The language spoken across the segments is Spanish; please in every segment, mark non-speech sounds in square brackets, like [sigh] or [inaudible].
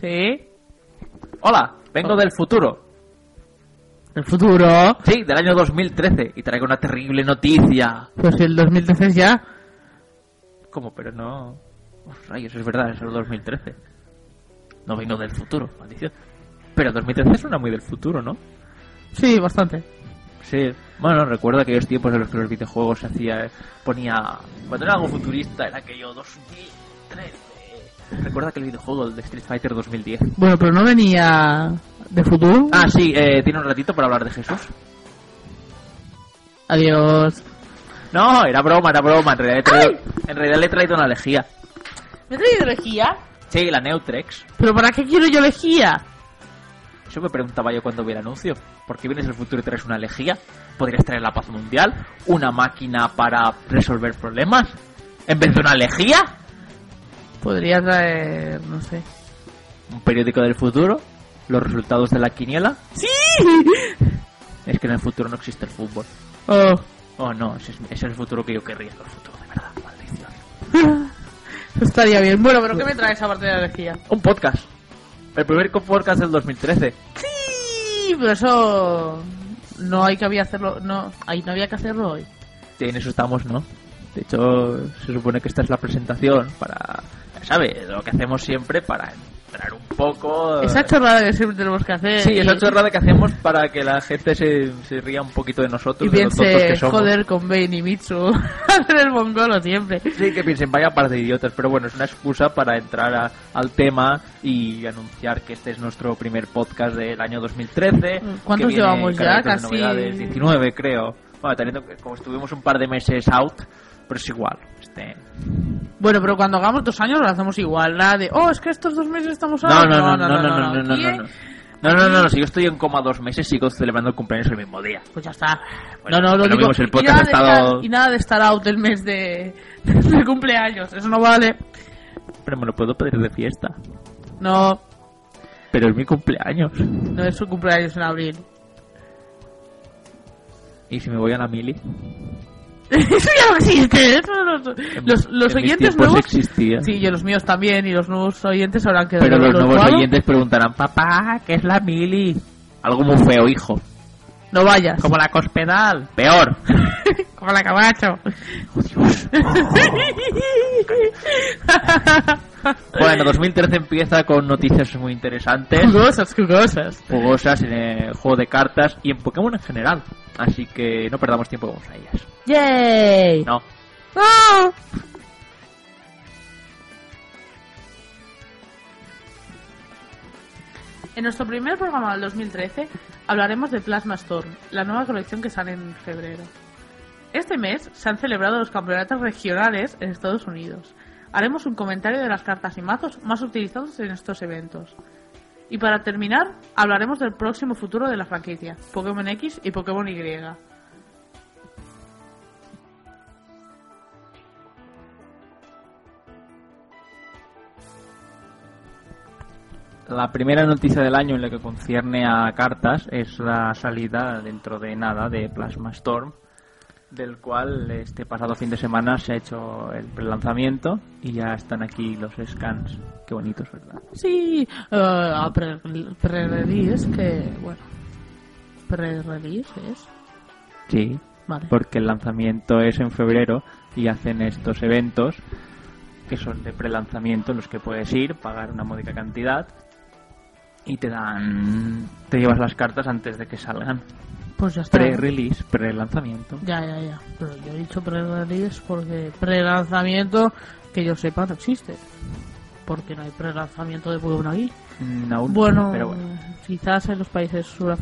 Sí. Hola, vengo del futuro. El futuro. Sí, del año 2013 y traigo una terrible noticia. Pues el 2013 es ya. ¿Cómo? Pero no... Uf, rayos, es verdad, es el 2013. No vengo del futuro, maldición. Pero 2013 suena muy del futuro, ¿no? Sí, bastante. Sí. Bueno, recuerdo aquellos tiempos en los que los videojuegos se hacía... Ponía... Cuando era algo futurista, era aquello 2013. Recuerda que el videojuego el de Street Fighter 2010. Bueno, pero no venía de futuro. Ah, sí, eh, tiene un ratito para hablar de Jesús. Adiós. No, era broma, era broma. En realidad, le he traído, en realidad le he traído una lejía. ¿Me he traído lejía? Sí, la Neutrex. ¿Pero para qué quiero yo lejía? Eso me preguntaba yo cuando vi el anuncio. ¿Por qué vienes del futuro y traes una lejía? ¿Podrías traer la paz mundial? ¿Una máquina para resolver problemas? ¿En vez de una lejía? Podría traer, no sé. ¿Un periódico del futuro? ¿Los resultados de la quiniela? ¡Sí! Es que en el futuro no existe el fútbol. Oh. Oh, no, ese es, ese es el futuro que yo querría. El futuro de verdad, maldición. [laughs] Estaría bien. Bueno, pero ¿qué me traes aparte de la lejía? Un podcast. El primer podcast del 2013. Sí, pero eso no hay que había hacerlo, no, ahí no había que hacerlo hoy. Sí, en eso estamos, ¿no? De hecho, se supone que esta es la presentación para, ¿sabes? Lo que hacemos siempre para entrar un poco... Esa chorrada que siempre tenemos que hacer. Sí, y- esa chorrada que hacemos para que la gente se, se ría un poquito de nosotros, Y de lo tontos que piense, somos. joder, con Bane y Mitsu, [laughs] hacer el mongolo siempre. Sí, que piensen, vaya par de idiotas, pero bueno, es una excusa para entrar a- al tema y anunciar que este es nuestro primer podcast del año 2013. ¿Cuántos que viene llevamos ya? Casi- novedades, 19 creo. Bueno, teniendo como estuvimos un par de meses out, pero es igual. Este... Bueno, pero cuando hagamos dos años lo hacemos igual, nada de, oh, es que estos dos meses estamos No, out". no, no, no, no, no, no, no, no, no. No, no, no, no, si yo estoy en coma dos meses, sigo celebrando el cumpleaños el mismo día. Pues ya está. Bueno, no, no, lo digo. vimos el y, podcast nada ha estado- estar, y nada de estar out el mes de, [laughs] de cumpleaños. Eso no vale. Pero me lo puedo pedir de fiesta. No, Pero es mi cumpleaños. no es su cumpleaños en abril. ¿Y si me voy a la mili? Eso ya no existe. Eso no- los los en oyentes nuevos. existía. Sí, yo los míos también. Y los nuevos oyentes habrán quedado. Pero los nuevos cuadros. oyentes preguntarán, papá, ¿qué es la mili? Algo muy feo, hijo. No vayas. Como la cospedal. Peor. [laughs] Como la Camacho. [laughs] Bueno, 2013 empieza con noticias muy interesantes, Jugosas, jugosas. jugosas en el juego de cartas y en Pokémon en general. Así que no perdamos tiempo, vamos a ellas. ¡Yay! No. ¡Ah! En nuestro primer programa del 2013 hablaremos de Plasma Storm, la nueva colección que sale en febrero. Este mes se han celebrado los campeonatos regionales en Estados Unidos. Haremos un comentario de las cartas y mazos más utilizados en estos eventos. Y para terminar, hablaremos del próximo futuro de la franquicia, Pokémon X y Pokémon Y. La primera noticia del año en lo que concierne a cartas es la salida dentro de nada de Plasma Storm, del cual este pasado fin de semana se ha hecho el prelanzamiento y ya están aquí los scans. Qué bonitos, ¿verdad? Sí, eh, a pre- pre-release, que bueno, pre-release es. Sí, Vale. porque el lanzamiento es en febrero y hacen estos eventos que son de prelanzamiento en los que puedes ir, pagar una módica cantidad y te dan te llevas las cartas antes de que salgan. Pues ya está. Pre-release, pre-lanzamiento. Ya, ya, ya. Pero yo he dicho pre-release porque pre-lanzamiento, que yo sepa, no existe. Porque no hay pre-lanzamiento de Pokémon aquí. Mm, aún, Bueno, pero bueno. quizás en los países suraf-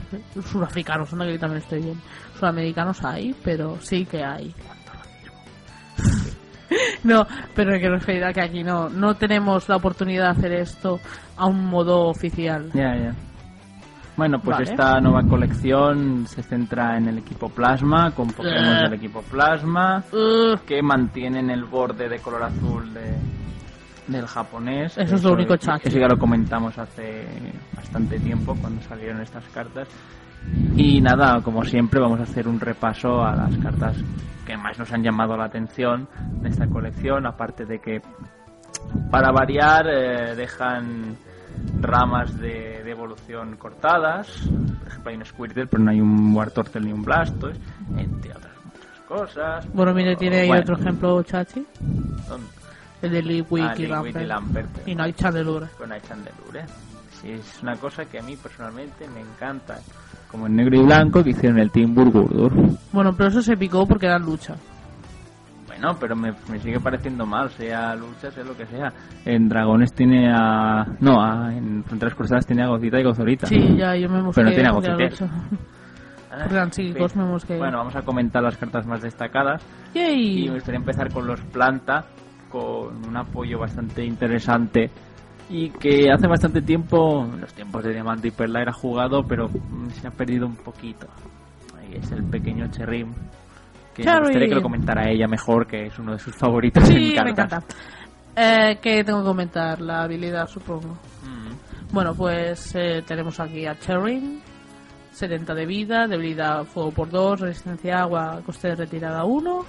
surafricanos, anda que también estoy bien. Sudamericanos hay, pero sí que hay. [laughs] [laughs] no, pero que referir a que aquí no, no tenemos la oportunidad de hacer esto a un modo oficial. Ya, ya. Bueno, pues Vale. esta nueva colección se centra en el equipo Plasma, con Pokémon del equipo Plasma, que mantienen el borde de color azul de, del japonés. Eso es lo único chachi. Eso ya lo comentamos hace bastante tiempo, cuando salieron estas cartas. Y nada, como siempre, vamos a hacer un repaso a las cartas que más nos han llamado la atención de esta colección, aparte de que para variar eh, dejan ramas de, de evolución cortadas. Por ejemplo, hay un Squirtle, pero no hay un Wartortle ni un Blastoise, entre otras muchas cosas. Bueno, mire, tiene ahí Bueno, otro ejemplo, Chachi. ¿dónde? El de Liquid Ah, y no hay chandelura. con hay Chandelure. Sí, es una cosa que a mí personalmente me encanta. Como en negro y blanco que hicieron el Team Burgurdur. Bueno, pero eso se picó porque era lucha. Bueno, pero me, me sigue pareciendo mal, sea lucha, sea lo que sea. En Dragones tiene a... No, a- en Fronteras Cruzadas tiene a Gocita y Gozorita. Sí, ya, yo me mosqué. Pero no tiene era agocites. lucha. [laughs] Ah, sí. mosqué. Bueno, vamos a comentar las cartas más destacadas. Y Yay. me gustaría empezar con los Planta, con un apoyo bastante interesante y que hace bastante tiempo, en los tiempos de Diamante y Perla era jugado, pero mm, se ha perdido un poquito. Ahí es el pequeño Cherrim, que me Cherrim. gustaría que lo comentara ella mejor, que es uno de sus favoritos Sí, en me encanta. Eh, ¿Qué tengo que comentar? La habilidad, supongo. Mm. Bueno, pues eh, tenemos aquí a Cherrin, 70 de vida, debilidad fuego por 2, resistencia agua, coste de retirada 1.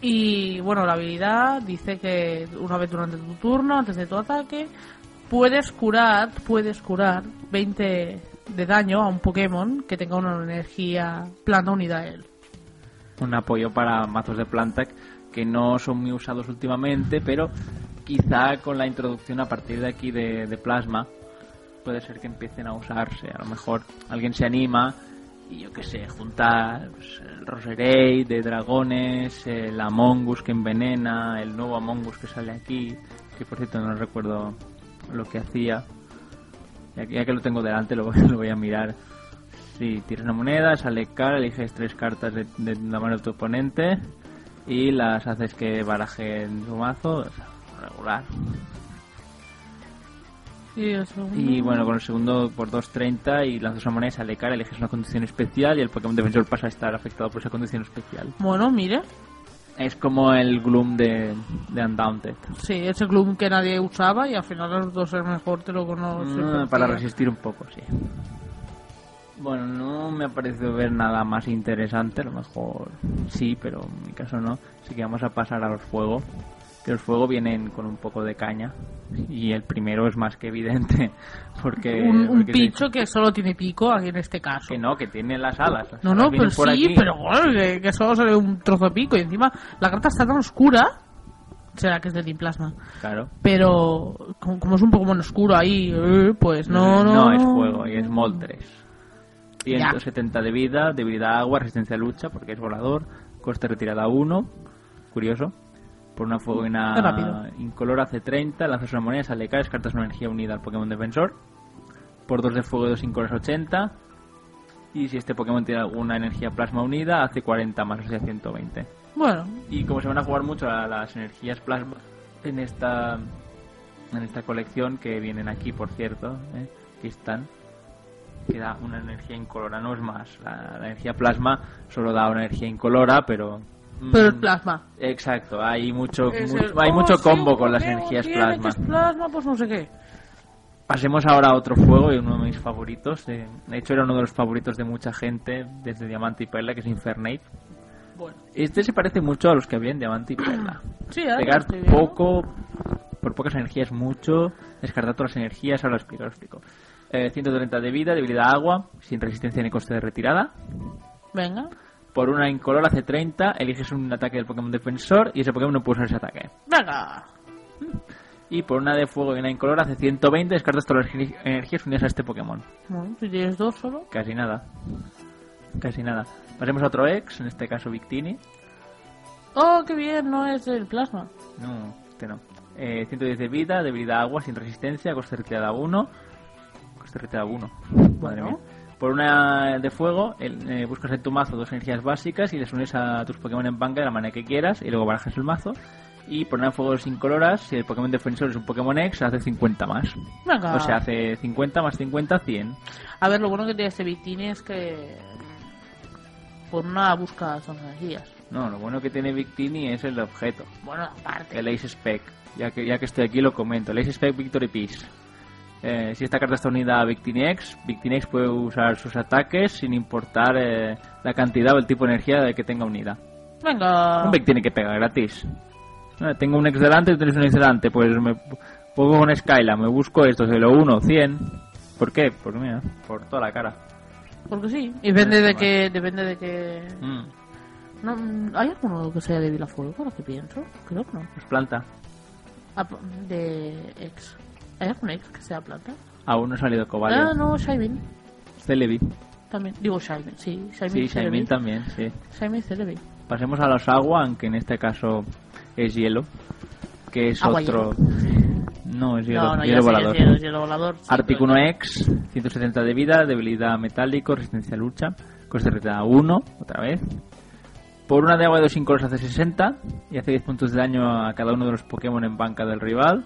Y bueno, la habilidad dice que una vez durante tu turno, antes de tu ataque, puedes curar, puedes curar 20 de daño a un Pokémon que tenga una energía planta unida a él. un apoyo para mazos de planta que no son muy usados últimamente, pero quizá con la introducción a partir de aquí de, plasma puede ser que empiecen a usarse. A lo mejor alguien se anima y yo qué sé, juntar pues, Roserade de dragones, el Among Us que envenena, el nuevo Among Us que sale aquí, que por cierto no recuerdo lo que hacía. Ya que, lo tengo delante lo, voy [laughs] a mirar. Sí, tiras una moneda, sale cara, eliges tres cartas de, de la mano de tu oponente y las haces que barajen su mazo, o sea, regular. Y, bueno, con el segundo por 2.30 y lanzas una moneda y sale cara, eliges una condición especial y el Pokémon defensor pasa a estar afectado por esa condición especial. Bueno, mire. Es como el Gloom de, de Undaunted. Sí, ese club que nadie usaba y al final los dos es mejor, te lo conoces. Mm, para resistir un poco, sí. Bueno, no me ha parecido ver nada más interesante, a lo mejor sí, pero en mi caso no. Así que vamos a pasar a los fuego. Los fuego vienen con un poco de caña y el primero es más que evidente [laughs] porque, un, un porque picho que solo tiene pico aquí en este caso. que no, que tiene las alas. Las No, alas no, pero sí, aquí. pero joder, que, que solo sale un trozo de pico y encima la carta está tan oscura. Será que es de Team Plasma. Claro. Pero como, como es un Pokémon oscuro ahí, eh, pues no, no. No, es fuego y es Moltres. Ya. 170 de vida, debilidad a agua, resistencia a lucha porque es volador, coste retirada 1, curioso. Por una rápido. incolor hace 30, lanzas una moneda, sale cara, descartas una energía unida al Pokémon defensor. Por 2 de fuego y 2 incolores 80. Y si este Pokémon tiene alguna energía plasma unida, hace 40 más, o sea 120. Bueno, Y como se van a jugar mucho a las energías plasma en esta en esta colección que vienen aquí, por cierto, ¿eh? aquí están, que da una energía incolora, no es más. La, la energía plasma solo da una energía incolora, pero pero es plasma. Exacto, hay mucho mucho- el, hay "Oh, mucho sí, combo con las energías plasma. plasma, pues no sé qué. Pasemos ahora a otro fuego y uno de mis favoritos. eh, de hecho, era uno de los favoritos de mucha gente desde Diamante y Perla, que es Infernape. Bueno, Este se parece mucho a los que había en Diamante y Perla. [clears throat] sí, ahora Pegar poco, por pocas energías mucho, descartar todas las energías, ahora lo explico, lo explico. Eh, 130 de vida, debilidad agua, sin resistencia ni coste de retirada. Venga, Por una incolor hace 30, eliges un ataque del Pokémon defensor y ese Pokémon no puede usar ese ataque. venga. Y por una de fuego y una incolor hace 120, descartas todas las ener- energías unidas a este Pokémon. Bueno, si tienes dos solo. Casi nada. Casi nada. Pasemos a otro ex, en este caso Victini. Oh, qué bien, no es el plasma. No, este no. Eh, 110 de vida, debilidad agua, sin resistencia, coste retirada 1. Coste retirada 1. Madre Bueno. mía. Por una de fuego, el- eh, buscas en tu mazo dos energías básicas y les unes a tus Pokémon en banca de la manera que quieras y luego barajas el mazo. Y por una de fuego sin coloras, si el Pokémon defensor es un Pokémon X, hace 50 más. Venga. O sea, hace 50 más 50, 100. A ver, lo bueno que tiene este Victini es que por una busca son energías. No, lo bueno que tiene Victini es el objeto, Bueno, aparte. el Ace Spec. Ya que, ya que estoy aquí lo comento. El Ace Spec Victory Peace. Eh, si esta carta está unida a Victini X, Victini X puede usar sus ataques sin importar eh, la cantidad o el tipo de energía de que tenga unida. Venga. Un Vic tiene que pegar gratis. Eh, tengo un X delante, tú tienes un X delante, pues me pongo con Skyla, me busco esto, se lo uno, 100. ¿Por qué? Porque mira, por toda la cara. Porque sí. Y depende de Vale. que... Depende de que... Mm, No, mm, ¿Hay alguno que sea débil a fuego? Ahora que pienso. Creo que no. pues planta. Ah, de ex. ¿Hay algún ex que sea plata? Aún no ha salido Ah, Cobalion. no, Shaimin. Celebi. También. Digo Shaimin, sí. Shaimin Sí. Shaimin también, sí. Shaimin y Celebi. Pasemos a los agua, aunque en este caso es hielo. Que es Agua otro. No, es hielo, no, no, hielo volador. hielo, hielo volador. sí, X, 170 de vida, debilidad metálico, resistencia a lucha, coste de reta 1, otra vez. Por una de agua y dos colores hace 60 y hace 10 puntos de daño a cada uno de los Pokémon en banca del rival.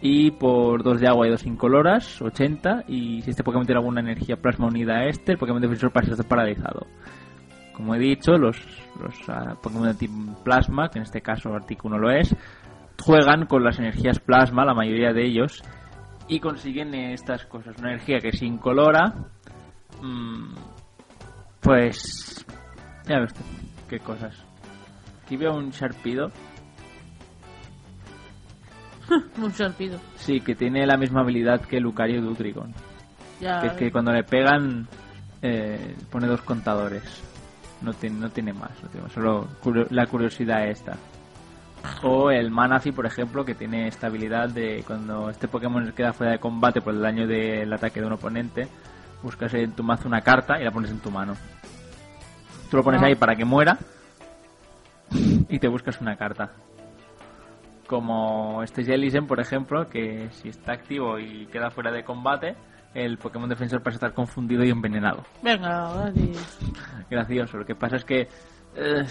Y por dos de agua y dos incoloras, 80. Y si este Pokémon tiene alguna energía plasma unida a este, el Pokémon defensor pasa a ser paralizado. Como he dicho, los, los ah, Pokémon de tipo plasma, que en este caso Articuno lo es, juegan con las energías plasma, la mayoría de ellos, y consiguen estas cosas. Una energía que es incolora, mm, pues ya ves qué cosas. Aquí veo un Sharpido, [laughs] Un serpido. sí, que tiene la misma habilidad que Lucario Dutrigon. Ya. Que es que cuando le pegan eh, pone dos contadores. No tiene, no tiene más, no tiene más, solo curio- la curiosidad esta. O el Manafi, por ejemplo, que tiene esta habilidad de cuando este Pokémon queda fuera de combate por el daño del ataque de un oponente, buscas en tu mazo una carta y la pones en tu mano. Tú lo pones Ah. ahí para que muera y te buscas una carta. Como este Jellicent, por ejemplo, que si está activo y queda fuera de combate, el Pokémon defensor pasa a estar confundido y envenenado. Venga, gracias. Gracioso. Lo que pasa es que eh,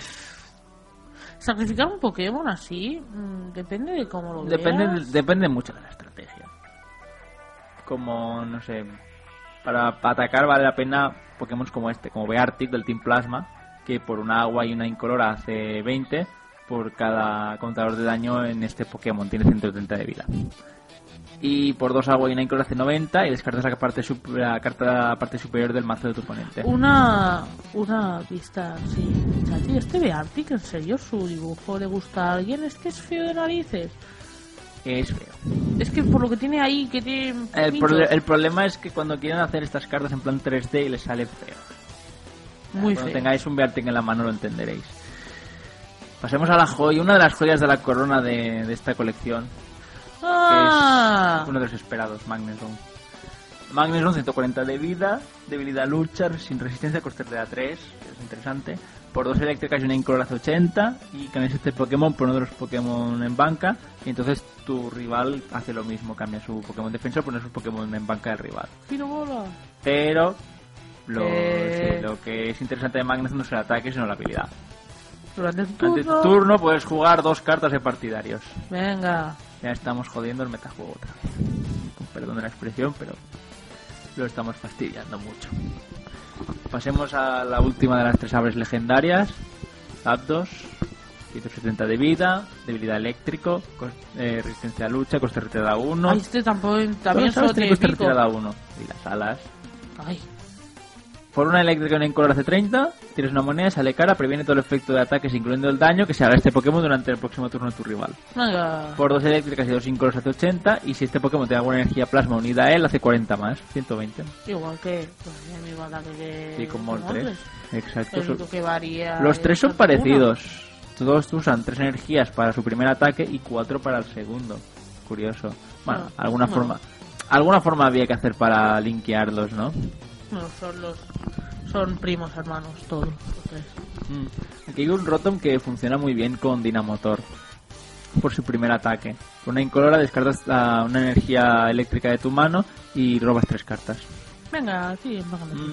Sacrificar un Pokémon así mm, depende de cómo lo depende, veas. depende mucho de la estrategia. Como, no sé, para, para atacar vale la pena Pokémon como este, como Beartic del Team Plasma, que por una agua y una incolora hace 20 por cada contador de daño en este Pokémon, tiene 130 de vida. Y por dos agua y una incolora hace 90 y descartas la parte, la carta parte superior del mazo de tu oponente. Una, una vista, sí. Chachi, este Beartic, en serio, su dibujo le gusta a alguien, es que es feo de narices. Es feo. Es que por lo que tiene ahí, que tiene. El, prole- el problema es que cuando quieren hacer estas cartas en plan 3D y les sale feo. muy Cuando feo. tengáis un Beartic en la mano lo entenderéis. Pasemos a la joya, una de las joyas de la corona de, de esta colección, que Ah, es uno de los esperados, Magneton. Magneton 140 de vida, debilidad lucha, sin resistencia, coste de A3, que es interesante. Por dos eléctricas y una incolor hace 80 y cambias este Pokémon por uno de los Pokémon en banca y entonces tu rival hace lo mismo, cambia su Pokémon defensor por uno de sus Pokémon en banca del rival. Bola. Pero lo, Eh. sí, lo que es interesante de Magneton no es el ataque, sino la habilidad. Durante tu turno. tu turno puedes jugar dos cartas de partidarios. Venga. Ya estamos jodiendo el metajuego otra vez. Con perdón de la expresión, pero lo estamos fastidiando mucho. Pasemos a la última de las tres aves legendarias. Zapdos. 170 de vida, debilidad eléctrico, eh, resistencia a lucha, coste retirada 1. Ay, este tampoco, también solo tiene coste retirada 1. Y las alas. Ay, Por una eléctrica y una incolor hace 30, tienes una moneda, sale cara, previene todo el efecto de ataques, incluyendo el daño que se haga este Pokémon durante el próximo turno de tu rival. venga. Por dos eléctricas y dos incolores hace 80, y si este Pokémon tiene alguna energía plasma unida a él, hace 40 más, 120. Igual que pues, el mismo ataque que. Sí, como el que 3. Moltres. Exacto. Que varía. Los es tres son uno. parecidos. Todos usan tres energías para su primer ataque y cuatro para el segundo. Curioso. Bueno, Ah, alguna forma. Alguna forma había que hacer para linkearlos, ¿no? No, son los. Son primos hermanos, todos. los tres. Mm. Aquí hay un Rotom que funciona muy bien con Dinamotor. Por su primer ataque. Con una incolora descartas la- una energía eléctrica de tu mano y robas tres cartas. Venga, sí. Mm.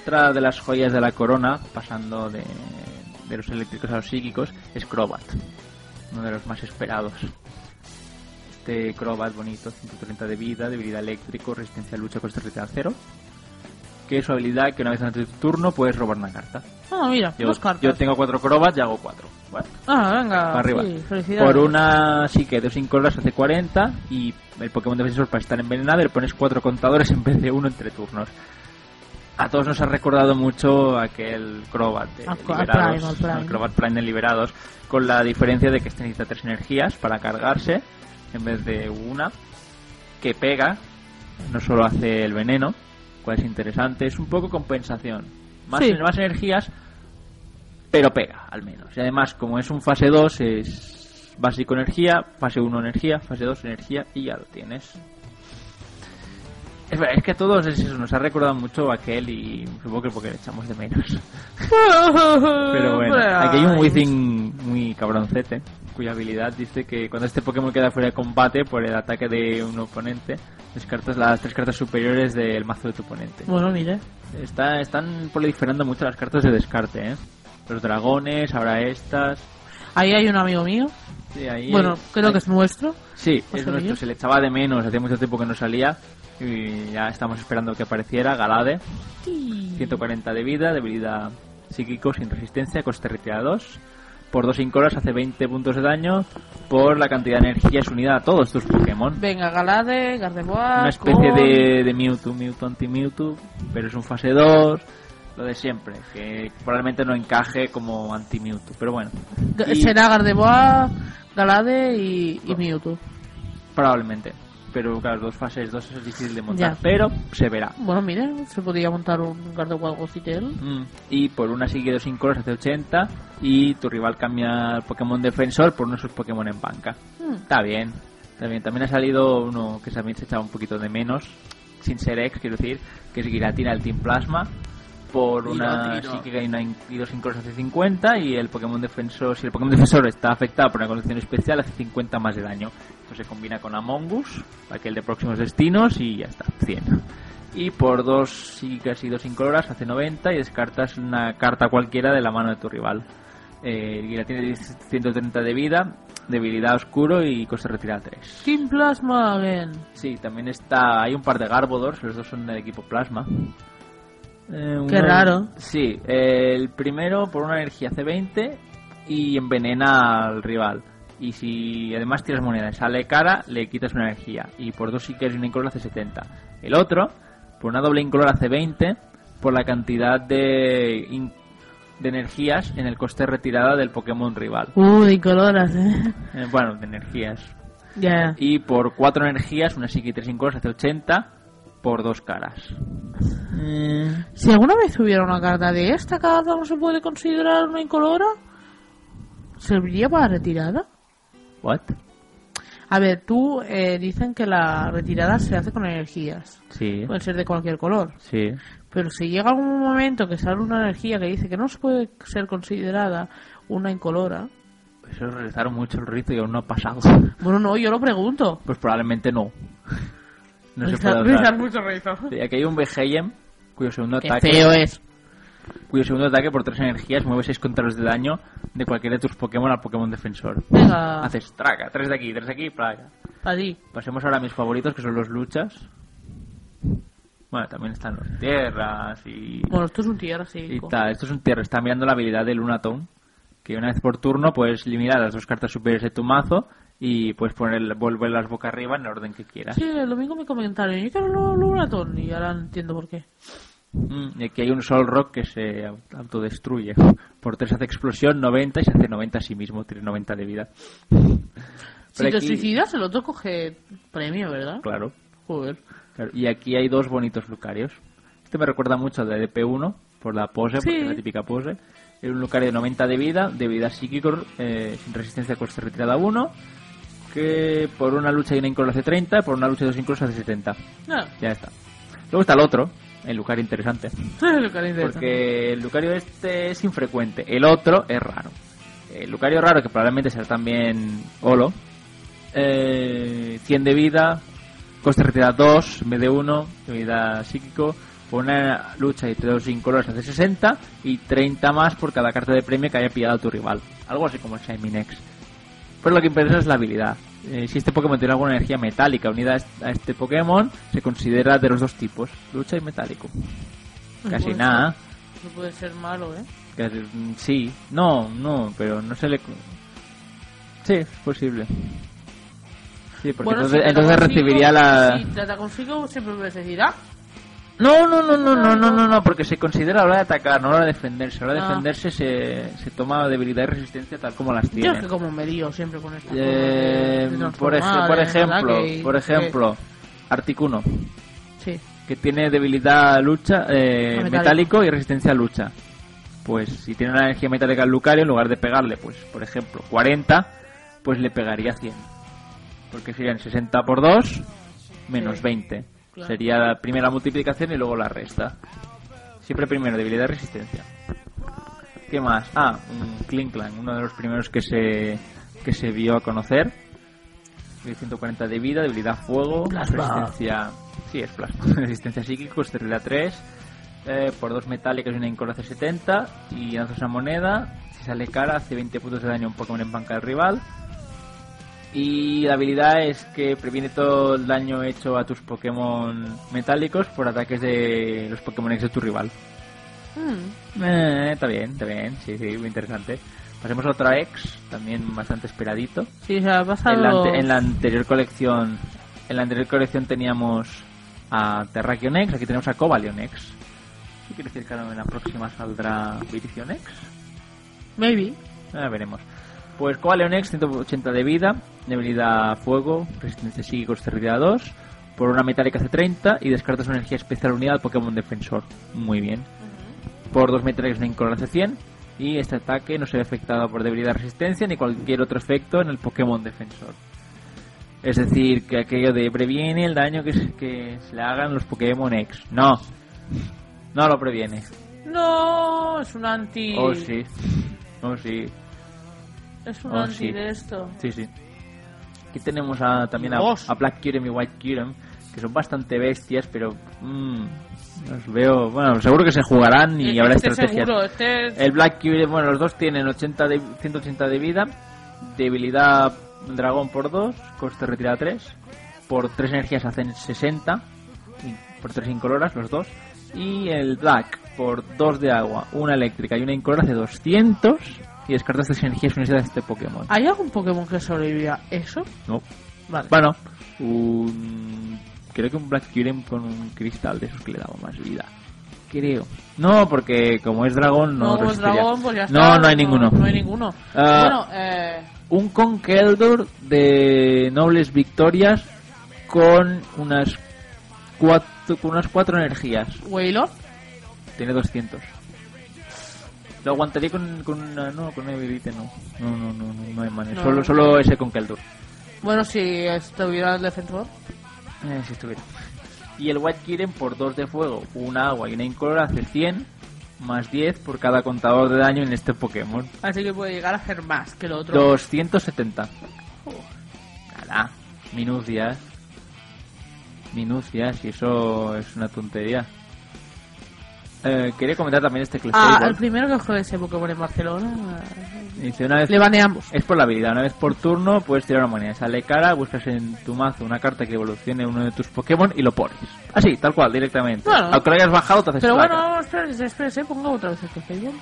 Otra de las joyas de la corona, pasando de, de los eléctricos a los psíquicos, es Crobat. Uno de los más esperados. Este Crobat bonito, 130 de vida, debilidad eléctrico, resistencia a lucha resistencia cero. Que es su habilidad que una vez antes de tu turno puedes robar una carta. Ah, mira, Yo, dos cartas. yo tengo cuatro Crobat y hago cuatro. Bueno, Ah, venga, para arriba. sí, felicidades. Por una psique de 5 horas hace 40 y el Pokémon defensor para estar envenenado le pones cuatro contadores [laughs] en vez de uno entre turnos. A todos nos ha recordado mucho aquel Crobat de al Liberados, Prime, al Prime. al Crobat Prime de Liberados, con la diferencia de que este necesita tres energías para cargarse en vez de una, que pega, no solo hace el veneno, cual es interesante, es un poco compensación. Más, Sí. más energías, pero pega al menos. Y además, como es un fase 2, es básico energía, fase 1 energía, fase 2 energía y ya lo tienes. Es, verdad, es que a todos es eso, nos ha recordado mucho a aquel y supongo que porque le echamos de menos. [laughs] Pero bueno, aquí hay un Wizzing muy cabroncete, cuya habilidad dice que cuando este Pokémon queda fuera de combate por el ataque de un oponente, descartas las tres cartas superiores del mazo de tu oponente. Bueno, mire. Está, están proliferando mucho las cartas de descarte, ¿eh? Los dragones, ahora estas. Ahí hay un amigo mío. Sí, ahí Bueno, creo ahí- que es nuestro. Sí, ¿Más es nuestro. mío? Se le echaba de menos, hacía mucho tiempo que no salía. Y ya estamos esperando que apareciera. Galade, 140 de vida, debilidad psíquico sin resistencia, coste retirada 2. Por 2 incolas hace 20 puntos de daño. Por la cantidad de energía es unida a todos tus Pokémon. Venga, Galade, Gardevoir. Una especie de, de Mewtwo, Mewtwo anti-Mewtwo, pero es un fase 2. Lo de siempre, que probablemente no encaje como anti-Mewtwo, pero bueno. Y- Será Gardevoir, Galade y, y Mewtwo. Probablemente. Pero claro, dos fases 2 es difícil de montar, Ya. pero se verá. Bueno, mire, se podría montar un Gardevoir Gothitelle. Mm, Y por una sigue dos incolos hace 80 y tu rival cambia el Pokémon defensor por uno de sus Pokémon en banca. Hmm. Está bien, está bien. También ha salido uno que también se echaba un poquito de menos, sin ser ex, quiero decir, que es Giratina el Team Plasma. Por una Giratina. psíquica y, una in- y dos incolos hace 50 y el Pokémon defensor, si el Pokémon defensor está afectado por una condición especial, hace 50 más de daño. Esto se combina con Among Us, aquel de próximos destinos y ya está, 100. Y por dos psíquicas y dos incoloras hace 90 y descartas una carta cualquiera de la mano de tu rival. Eh, y la tiene 130 de vida, debilidad oscuro y coste retirada 3. Team Plasma again. Sí, también está. Hay un par de Garbodors, los dos son del equipo Plasma. Eh, Qué raro. Sí, eh, el primero por una energía hace 20 y envenena al rival. Y si además tiras moneda y sale cara, le quitas una energía. Y por dos si quieres una incolor hace 70. El otro, por una doble incolor hace 20 por la cantidad de, in- de energías en el coste retirada del Pokémon rival. Uh, de incoloras, eh. Eh, bueno, de energías. Ya. Y por cuatro energías, una psique y tres incolores hace 80 por dos caras. Si alguna vez hubiera una carta de esta carta no se puede considerar una incolora, ¿serviría para retirada? ¿What? A ver, tú eh, dicen que la retirada se hace con energías. Sí, Pueden ser de cualquier color. sí. Pero si llega algún momento que sale una energía que dice que no se puede ser considerada una incolora, Eso realizaron mucho el rito y aún no ha pasado. bueno, no, yo lo pregunto. Pues probablemente no. No se [laughs] puede rizar mucho rizo. Sí, aquí hay un Beheyen cuyo segundo Qué ataque feo es. cuyo segundo ataque por tres energías mueve 6 contras de daño de cualquiera de tus Pokémon al Pokémon defensor. Venga, Haces traga, tres de aquí, tres de aquí, plaga. para ti. Pasemos ahora a mis favoritos que son los luchas. Bueno, también están los tierras y, Bueno, esto es un tierra, sí. y tal. Esto es un tierra, está mirando la habilidad de Lunatone. Que una vez por turno puedes eliminar las dos cartas superiores de tu mazo y puedes poner, volverlas boca arriba en el orden que quieras. Sí, el domingo me comentaron, yo quiero lo- Lunaton, y ahora entiendo por qué. Mm, y aquí hay un Sol Rock que se au- autodestruye. Por 3 hace explosión, 90 y se hace 90 a sí mismo, tiene 90 de vida. [laughs] Si Pero te aquí- suicidas, el otro coge premio, ¿verdad? Claro, Joder. claro. Y aquí hay dos bonitos Lucarios. Este me recuerda mucho al de DP1, por la pose, porque Sí. es la típica pose. Es un Lucario de 90 de vida, de vida psíquico, eh, sin resistencia a coste retirada 1. Que por una lucha y una incross hace 30, por una lucha y dos incross hace 70. Ah, Ya está. Luego está el otro, el Lucario interesante. lo que le Porque el Lucario este es infrecuente, el otro es raro. El Lucario raro, que probablemente será también Olo, eh, 100 de vida, coste retirada 2 en vez de 1, de vida psíquico, Por una lucha y dos incolores hace 60 y 30 más por cada carta de premio que haya pillado a tu rival. Algo así como el Shining X. Pero lo que interesa es la habilidad. Eh, si este Pokémon tiene alguna energía metálica unida a est- a este Pokémon, se considera de los dos tipos, lucha y metálico. Casi nada. No puede ser malo, ¿eh? Casi- mm, sí, no, no, pero no se le... Sí, es posible. Sí, porque Bueno, entonces, si te entonces consigo- recibiría la... Si te la consigo, siempre puedes decir, ah, No, no, no, no, no, no, no, no, porque se considera a la hora de atacar, no a la hora de defenderse. A la hora de Ah. defenderse se, se toma debilidad y resistencia tal como las yo tiene. es que como me lío siempre con esta Eh, por, ej- por ejemplo, por ejemplo, Articuno, Sí. que tiene debilidad a lucha, eh, metálico. y resistencia a lucha. Pues si tiene una energía metálica al Lucario, en lugar de pegarle, pues por ejemplo, 40, pues le pegaría 100. Porque serían 60 por 2 menos Sí. 20. Claro. Sería la primera multiplicación y luego la resta. Siempre primero debilidad y resistencia. ¿Qué más? Ah, un Klinklang, uno de los primeros que se que se vio a conocer. Tiene 140 de vida, debilidad fuego, Plasma. resistencia... Sí, es plasma. [laughs] resistencia psíquico, esterilidad 3. eh, por dos metálicas y una incor hace 70. Y lanzas una moneda. Si sale cara, hace 20 puntos de daño a un Pokémon en banca del rival. Y la habilidad es que previene todo el daño hecho a tus Pokémon metálicos por ataques de los Pokémon X de tu rival. Mm. Eh, está bien, está bien, sí, sí, muy interesante. Pasemos a otra X, también bastante esperadito. Sí, se ha pasado... En la, en la anterior colección, en la anterior colección teníamos a Terrakion X, aquí tenemos a Cobalion X. ¿Qué quiere decir que en la próxima saldrá Virizion X? Maybe. Ya veremos. Pues Cobalion X, 180 de vida, debilidad a fuego, resistencia psíquico, esterilidad 2, por una metálica hace 30 y descartas una energía especial unida al Pokémon defensor. Muy bien. Por dos metálicas una incolor hace 100 y este ataque no se ve afectado por debilidad resistencia ni cualquier otro efecto en el Pokémon defensor. Es decir, que aquello de previene el daño que se, que se le hagan los Pokémon X. No. No lo previene. No, es un anti... Oh, sí. Oh, sí. Es un Oh, anti sí. de esto. Sí, sí. Aquí tenemos a, también a, a Black Kyurem y White Kyurem, que son bastante bestias, pero mm, los veo... Bueno, seguro que se jugarán y Eh, habrá este estrategias. seguro, este... El Black Kyurem, bueno, los dos tienen 80 de, 180 de vida, debilidad dragón por 2, coste retirada 3, por 3 energías hacen 60, y por 3 incoloras los dos, y el Black por 2 de agua, una eléctrica y una incolora hace 200, y descartas 3 energías unidas de este Pokémon. ¿Hay algún Pokémon que sobreviva a eso? No. Vale. Bueno, un... creo que un Black Kyurem con un cristal de esos que le daba más vida. Creo. No, porque como es dragón no, no, pues resistiría. dragón, pues ya No, está. no hay ninguno. No hay ninguno. Ah. bueno, eh... Un Conkeldurr de nobles victorias con unas cuatro, con unas cuatro energías. Wailord. Tiene 200. Lo aguantaría con, con una... No, con una Evidite no. No, no, no, no, no hay manera. No. Solo, solo ese Conkeldurr. Bueno, si estuviera el defensor. Eh, si estuviera. Y el White Kiren por 2 de fuego, una agua y una incolora hace 100 más 10 por cada contador de daño en este Pokémon. Así que puede llegar a hacer más que el otro. 270. Nada, minucias. Minucias, y eso es una tontería. Eh, quería comentar también este Ah, Clefable. el primero que juegue ese Pokémon en Barcelona. Dice una vez Le baneamos. Es por la habilidad. Una vez por turno puedes tirar una moneda. Sale cara, buscas en tu mazo una carta que evolucione uno de tus Pokémon y lo pones. Así, tal cual, directamente. Bueno. Aunque lo hayas bajado, te haces Pero placa. bueno, espérese, espérese, ponga otra vez el Clefable.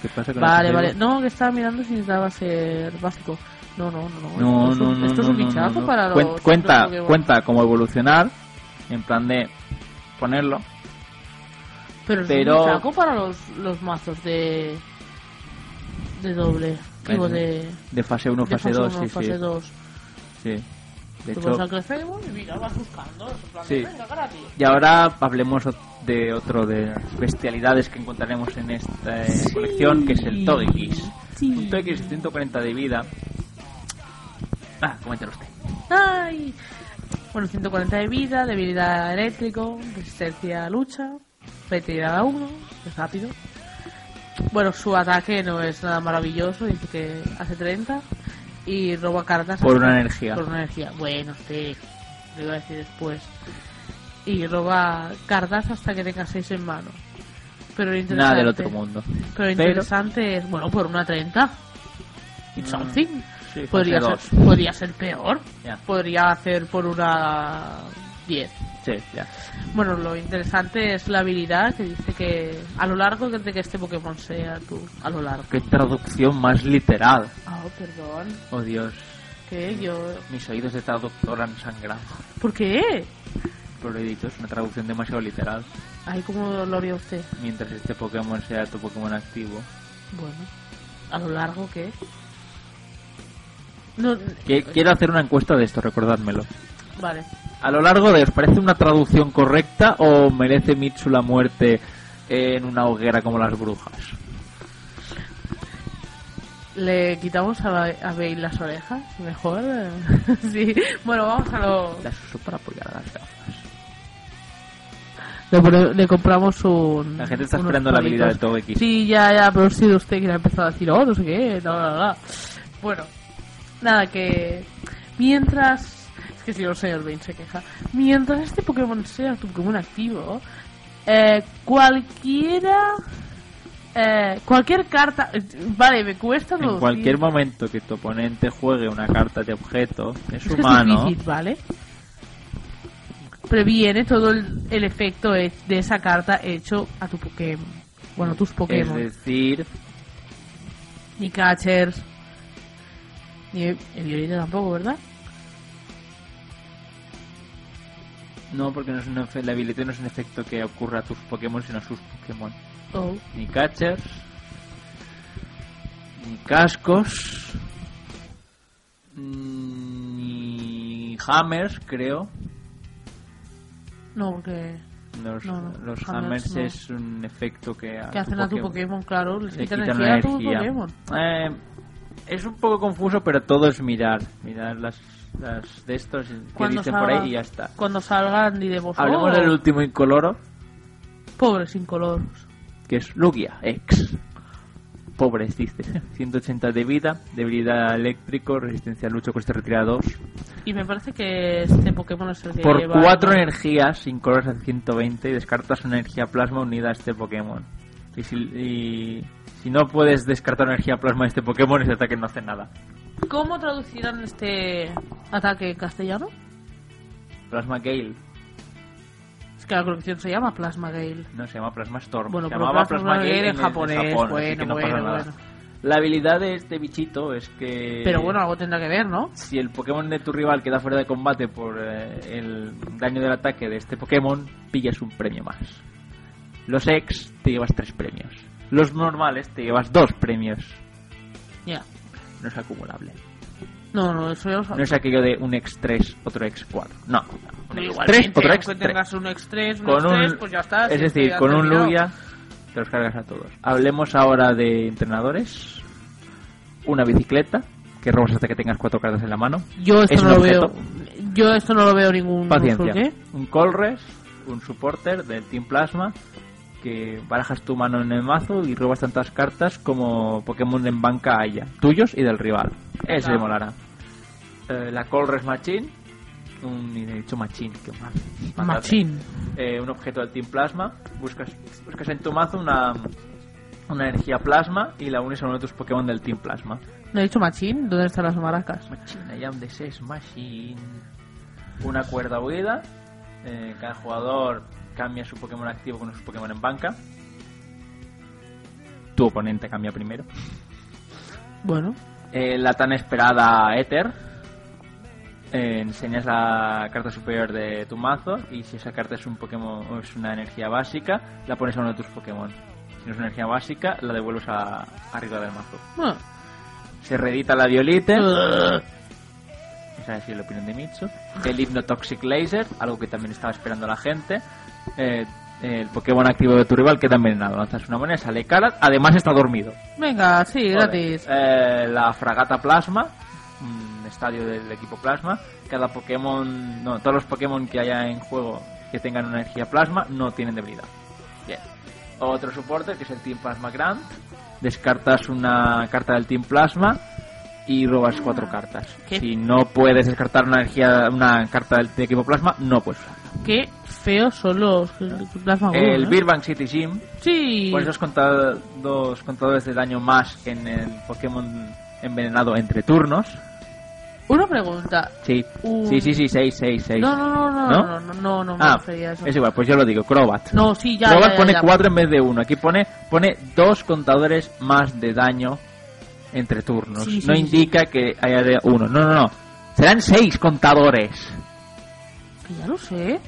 ¿Qué pasa con Vale, el vale. No, que estaba mirando si necesitaba ser básico. No, no, no. no. No, esto es un, no, esto es no, un no, bichazo para los... cuenta, cuenta cómo evolucionar, en plan de ponerlo. Pero es pero- un bichaco para los, los mazos de... De doble. Digo, de... De fase 1, de fase 2, uno, sí, fase sí. 2. sí. De hecho, vas al Clefable y mira, vas buscando. plan Sí. Venga, karate. y ahora hablemos de otro de las bestialidades que encontraremos en esta eh, colección, que es el Togekiss. Un Togekiss de 140 de vida. Ah, coméntalo usted. ¡Ay! Bueno, 140 de vida, debilidad eléctrico, resistencia a lucha, retirada 1, es rápido. Bueno, su ataque no es nada maravilloso, dice que hace 30 y roba cartas Por una energía. Por una energía. Bueno, sí, lo iba a decir después. y roba cartas hasta que tenga 6 en mano. Pero lo interesante, Nada del otro mundo. Pero lo interesante es, bueno, por una 30. It's Mm, something. Sí, Podría ser, podría ser peor. Ya. Podría hacer por una 10. Sí, ya. Bueno, lo interesante es la habilidad que dice que a lo largo de que este Pokémon sea tú, a lo largo. Qué traducción más literal. Ah, perdón. Oh Dios, ¿Qué? Yo... mis oídos de traductor han sangrado. ¿Por qué? Pero lo he dicho, es una traducción demasiado literal. Ay, ¿cómo lo haría usted? Mientras este Pokémon sea tu Pokémon activo. Bueno, a lo largo ¿qué? No, quiero hacer una encuesta de esto, recordádmelo. vale. A lo largo de, ¿os parece una traducción correcta o merece Mitsu la muerte en una hoguera como las brujas? ¿Le quitamos a, a Bale las orejas? Mejor. [laughs] sí. Bueno, vamos a lo... Las uso para apoyar a las gafas. Le, compramos un... La gente está esperando la habilidad de todo X. Sí, ya, ya, pero ha sido usted quien ha empezado a decir, oh, no sé qué, no, no, no. Bueno, nada, que mientras... Que si no, el señor Bane se queja. Mientras este Pokémon sea tu Pokémon activo, eh, cualquiera... Eh, cualquier carta... eh, Vale, me cuesta En cualquier momento que tu oponente juegue una carta de objeto, es, Es que es difícil, ¿vale? Previene todo el, el efecto he- de esa carta hecho a tu Pokémon. Bueno, tus Pokémon. Es decir, Ni catchers. Ni el violeta tampoco, ¿verdad? No, porque no es un efe- la habilidad no es un efecto que ocurra a tus Pokémon, sino a sus Pokémon. Oh. Ni catchers, ni cascos, ni hammers, creo. No, porque... Los, No, no, los hammers hammers no. es un efecto que, a Que hacen a tu Pokémon, claro. Les le quitan energía a tu. Pokémon. Eh, es un poco confuso, pero todo es mirar. Mirar las, las de estos que dicen por ahí y ya está. Cuando salgan y de vos. Hablemos oh, del último incoloro, Pobres incoloros. que es Lugia X. Pobres, dice. [laughs] 180 de vida, debilidad eléctrico, resistencia a lucha, cuesta retirada 2. Y me parece que este Pokémon es el que Por lleva... 4 energías, incoloros a 120 y descartas una energía plasma unida a este Pokémon. Y si, y si no puedes descartar energía plasma de este Pokémon, ese ataque no hace nada. ¿Cómo traducirán este ataque en castellano? Plasma Gale. Es que la colección se llama Plasma Gale. No, se llama Plasma Storm. Bueno, se llamaba Plasma Gale en japonés. Japón, bueno, no bueno, bueno. La habilidad de este bichito es que... Pero bueno, algo tendrá que ver, ¿no? Si el Pokémon de tu rival queda fuera de combate por eh, el daño del ataque de este Pokémon, pillas un premio más. Los X te llevas tres premios. Los normales te llevas dos premios. Ya. No es acumulable. No, no, eso ya lo No sabes. es aquello de un X3, otro X4. No. Un X3, Igualmente, otro aunque X3. tengas un X3, un con X3, un, pues ya está. es decir, con un. Lugia te los cargas a todos. Hablemos ahora de entrenadores. Una bicicleta que robas hasta que tengas cuatro cartas en la mano. Yo esto Es no lo veo. objeto. Yo esto no lo veo ningún Paciencia. ¿qué? Un Colres, un supporter del Team Plasma que barajas tu mano en el mazo y robas tantas cartas como Pokémon en banca haya, tuyos y del rival. Ese Claro. molará. Eh, la Colres Machine, un he dicho Machine, qué mal. Machín. eh, un objeto del Team Plasma, buscas, buscas en tu mazo una, una energía plasma y la unes a uno de tus Pokémon del Team Plasma. ¿No he dicho machín? ¿Dónde están las maracas? Machine, I am the Sex Machine. Una cuerda huida. eh, cada jugador cambia su Pokémon activo con sus Pokémon en banca. Tu oponente cambia primero. Bueno, Eh, la tan esperada Ether. Eh, enseñas la carta superior de tu mazo y si esa carta es un Pokémon o es una energía básica, la pones a uno de tus Pokémon. Si no es una energía básica, la devuelves a, arriba del mazo. bueno. Se reedita la Violite. Esa es la opinión de Mitsu. El Hypnotoxic Laser, algo que también estaba esperando la gente. Eh, el Pokémon activo de tu rival queda envenenado. Lanzas una moneda, sale cara. Además está dormido. Venga, sí, gratis. Eh, la Fragata Plasma, un estadio del equipo Plasma. Cada Pokémon, no, todos los Pokémon que haya en juego que tengan una energía Plasma no tienen debilidad. Bien. Otro soporte que es el Team Plasma Grand. Descartas una carta del Team Plasma y robas cuatro cartas. ¿Qué? Si no puedes descartar una energía, una carta del, equipo Plasma, no puedes usarla. Qué feos son los Plasma Guru, El ¿eh? Birbank City Gym, Sí. pues dos, conta- dos contadores de daño más en el Pokémon envenenado entre turnos. Una pregunta. Sí, Un- sí, sí, sí, 6, 6, 6. No, no, no, no, ¿No? no, no, no, me Ah, refería a eso. es igual, pues yo lo digo, Crobat. No, sí, ya, Crobat ya, ya, pone ya. 4 en vez de 1. Aquí pone pone dos contadores más de daño entre turnos. Sí, sí, no sí, indica que haya de uno. No, no, no. Serán 6 contadores. Que ya lo sé.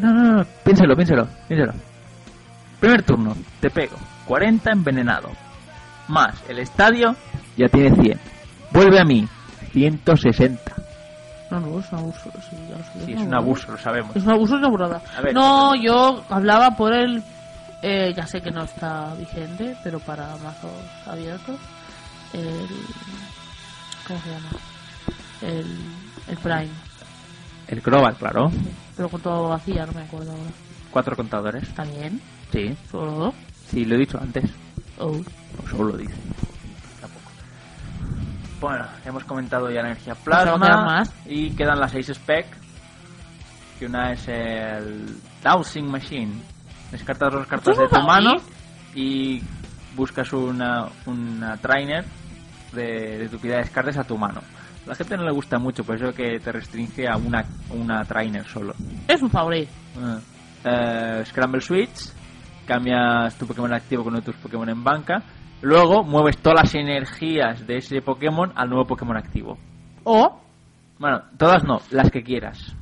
No, no, no. Piénselo, piénselo, piénselo. Primer turno, te pego. 40 envenenado. Más el estadio, ya tiene 100. Vuelve a mí, 160. No, no, es un abuso. Sí, ya lo sé, Sí, es un abuso, lo sabemos. Es un abuso, una burrada. A ver. no, yo hablaba por el... eh, ya sé que no está vigente, pero para mazos abiertos. El... ¿Cómo se llama? El, el Prime. El Crobat, claro. Pero con todo vacía, no me acuerdo ahora. Cuatro contadores. ¿Está bien? Sí, ¿Solo dos? sí, lo he dicho antes. Oh. O solo lo dice. Tampoco. Bueno, hemos comentado ya la energía plasma. eran más. Y quedan las 6 spec. Que una es el Dowsing Machine. Descartas dos cartas ¿Esto de tu mano y buscas una, una trainer de, de tu de descartes a tu mano. La gente no le gusta mucho, por eso que te restringe a una, una trainer solo. Es un favorito. Ah. Eh, Scramble Switch, cambias tu Pokémon activo con tus Pokémon en banca, luego mueves todas las energías de ese Pokémon al nuevo Pokémon activo. O... Bueno, todas no, las que quieras.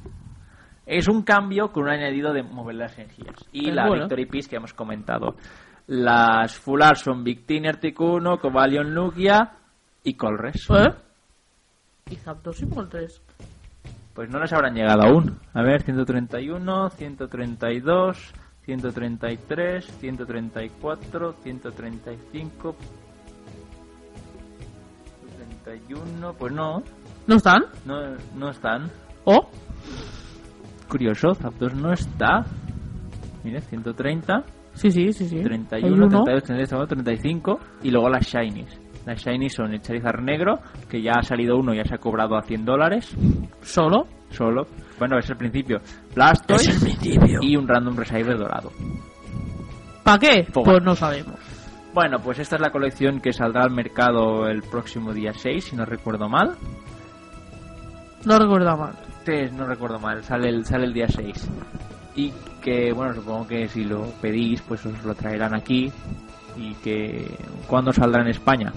Es un cambio con un añadido de mover las energías. Y Es la bueno. Victory Piece que hemos comentado. Las Full Art son Victini Articuno, Cobalion Lugia y Colres. ¿Eh? Y Zapdos y Moltres. Pues no les habrán llegado aún. A ver, 131, 132, 133, 134, 135, 131. Pues no, ¿No están? no, no están. ¿O? Curioso, Zapdos no está. Mire, 130, Sí, sí, sí, sí. 31, Hay uno. 32, 33, 35 y luego las Shinies. Las Shinies son el Charizard negro, que ya ha salido uno, ya se ha cobrado a 100 dólares. ¿Solo? Solo. Bueno, es el principio. Blastoise Es el principio. y un Random Receiver dorado. ¿Para qué? Pues no sabemos. Bueno, pues esta es la colección que saldrá al mercado el próximo día 6, si no recuerdo mal. No recuerdo mal. No recuerdo mal, sale el, sale el día 6. Y que, bueno, supongo que si lo pedís, pues os lo traerán aquí. Y que... ¿Cuándo saldrá en España?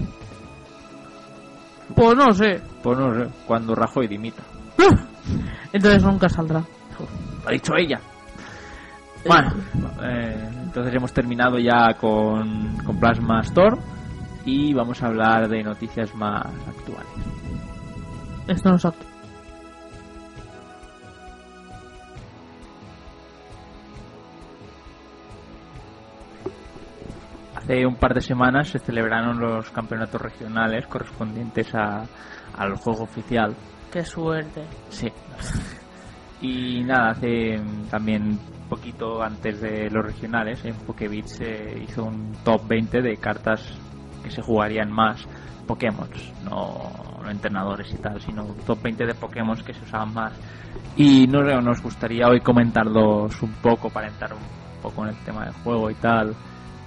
Pues no sé. Pues no sé, cuando Rajoy dimita. [laughs] Entonces nunca saldrá. Lo ha dicho ella. Bueno, eh, entonces hemos terminado ya con, con Plasma Store y vamos a hablar de noticias más actuales. Esto no es apto. Hace un par de semanas se celebraron los campeonatos regionales correspondientes a- al juego oficial. Qué suerte. Sí. Y nada, hace mm, también poquito antes de los regionales, en Pokébit se hizo un top 20 de cartas que se jugarían más Pokémon, no, no entrenadores y tal, sino top 20 de Pokémon que se usaban más. Y no nos gustaría hoy comentarlos un poco para entrar un poco en el tema del juego y tal.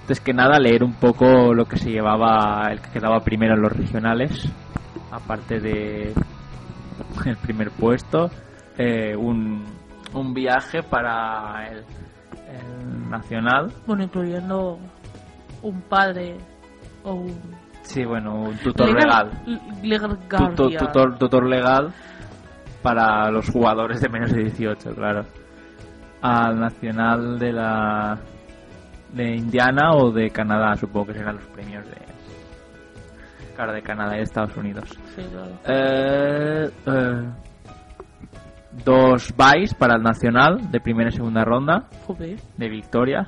Antes que nada, leer un poco lo que se llevaba, el que quedaba primero en los regionales, aparte de [laughs] el primer puesto, eh, un, un viaje para el, el nacional. Bueno, incluyendo un padre o un... Sí, bueno, un tutor legal. Legal Tutor, guardian. tutor, tutor legal para los jugadores de menos de 18, claro. Al nacional de la de Indiana o de Canadá, supongo que serán los premios de claro, de Canadá y de Estados Unidos. Sí, claro. Eh, eh, dos buys para el nacional de primera y segunda ronda Joder. de victoria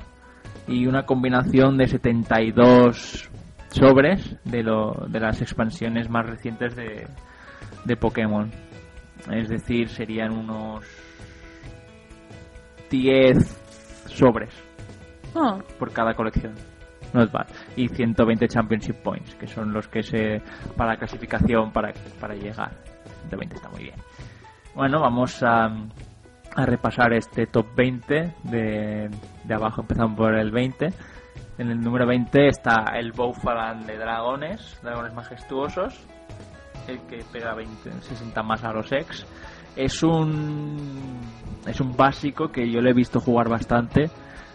y una combinación de 72 sobres de, lo, de las expansiones más recientes de, de Pokémon. Es decir, serían unos 10 sobres Ah, por cada colección. No es bad. Y 120 Championship Points, que son los que se. para la clasificación para, para llegar. 120 está muy bien. Bueno, vamos a, a repasar este top 20 de, de abajo, empezamos por el 20. En el número 20 está el Bowfalan de dragones, dragones majestuosos, el que pega 20, 60 más a los ex. Es un es un básico que yo le he visto jugar bastante.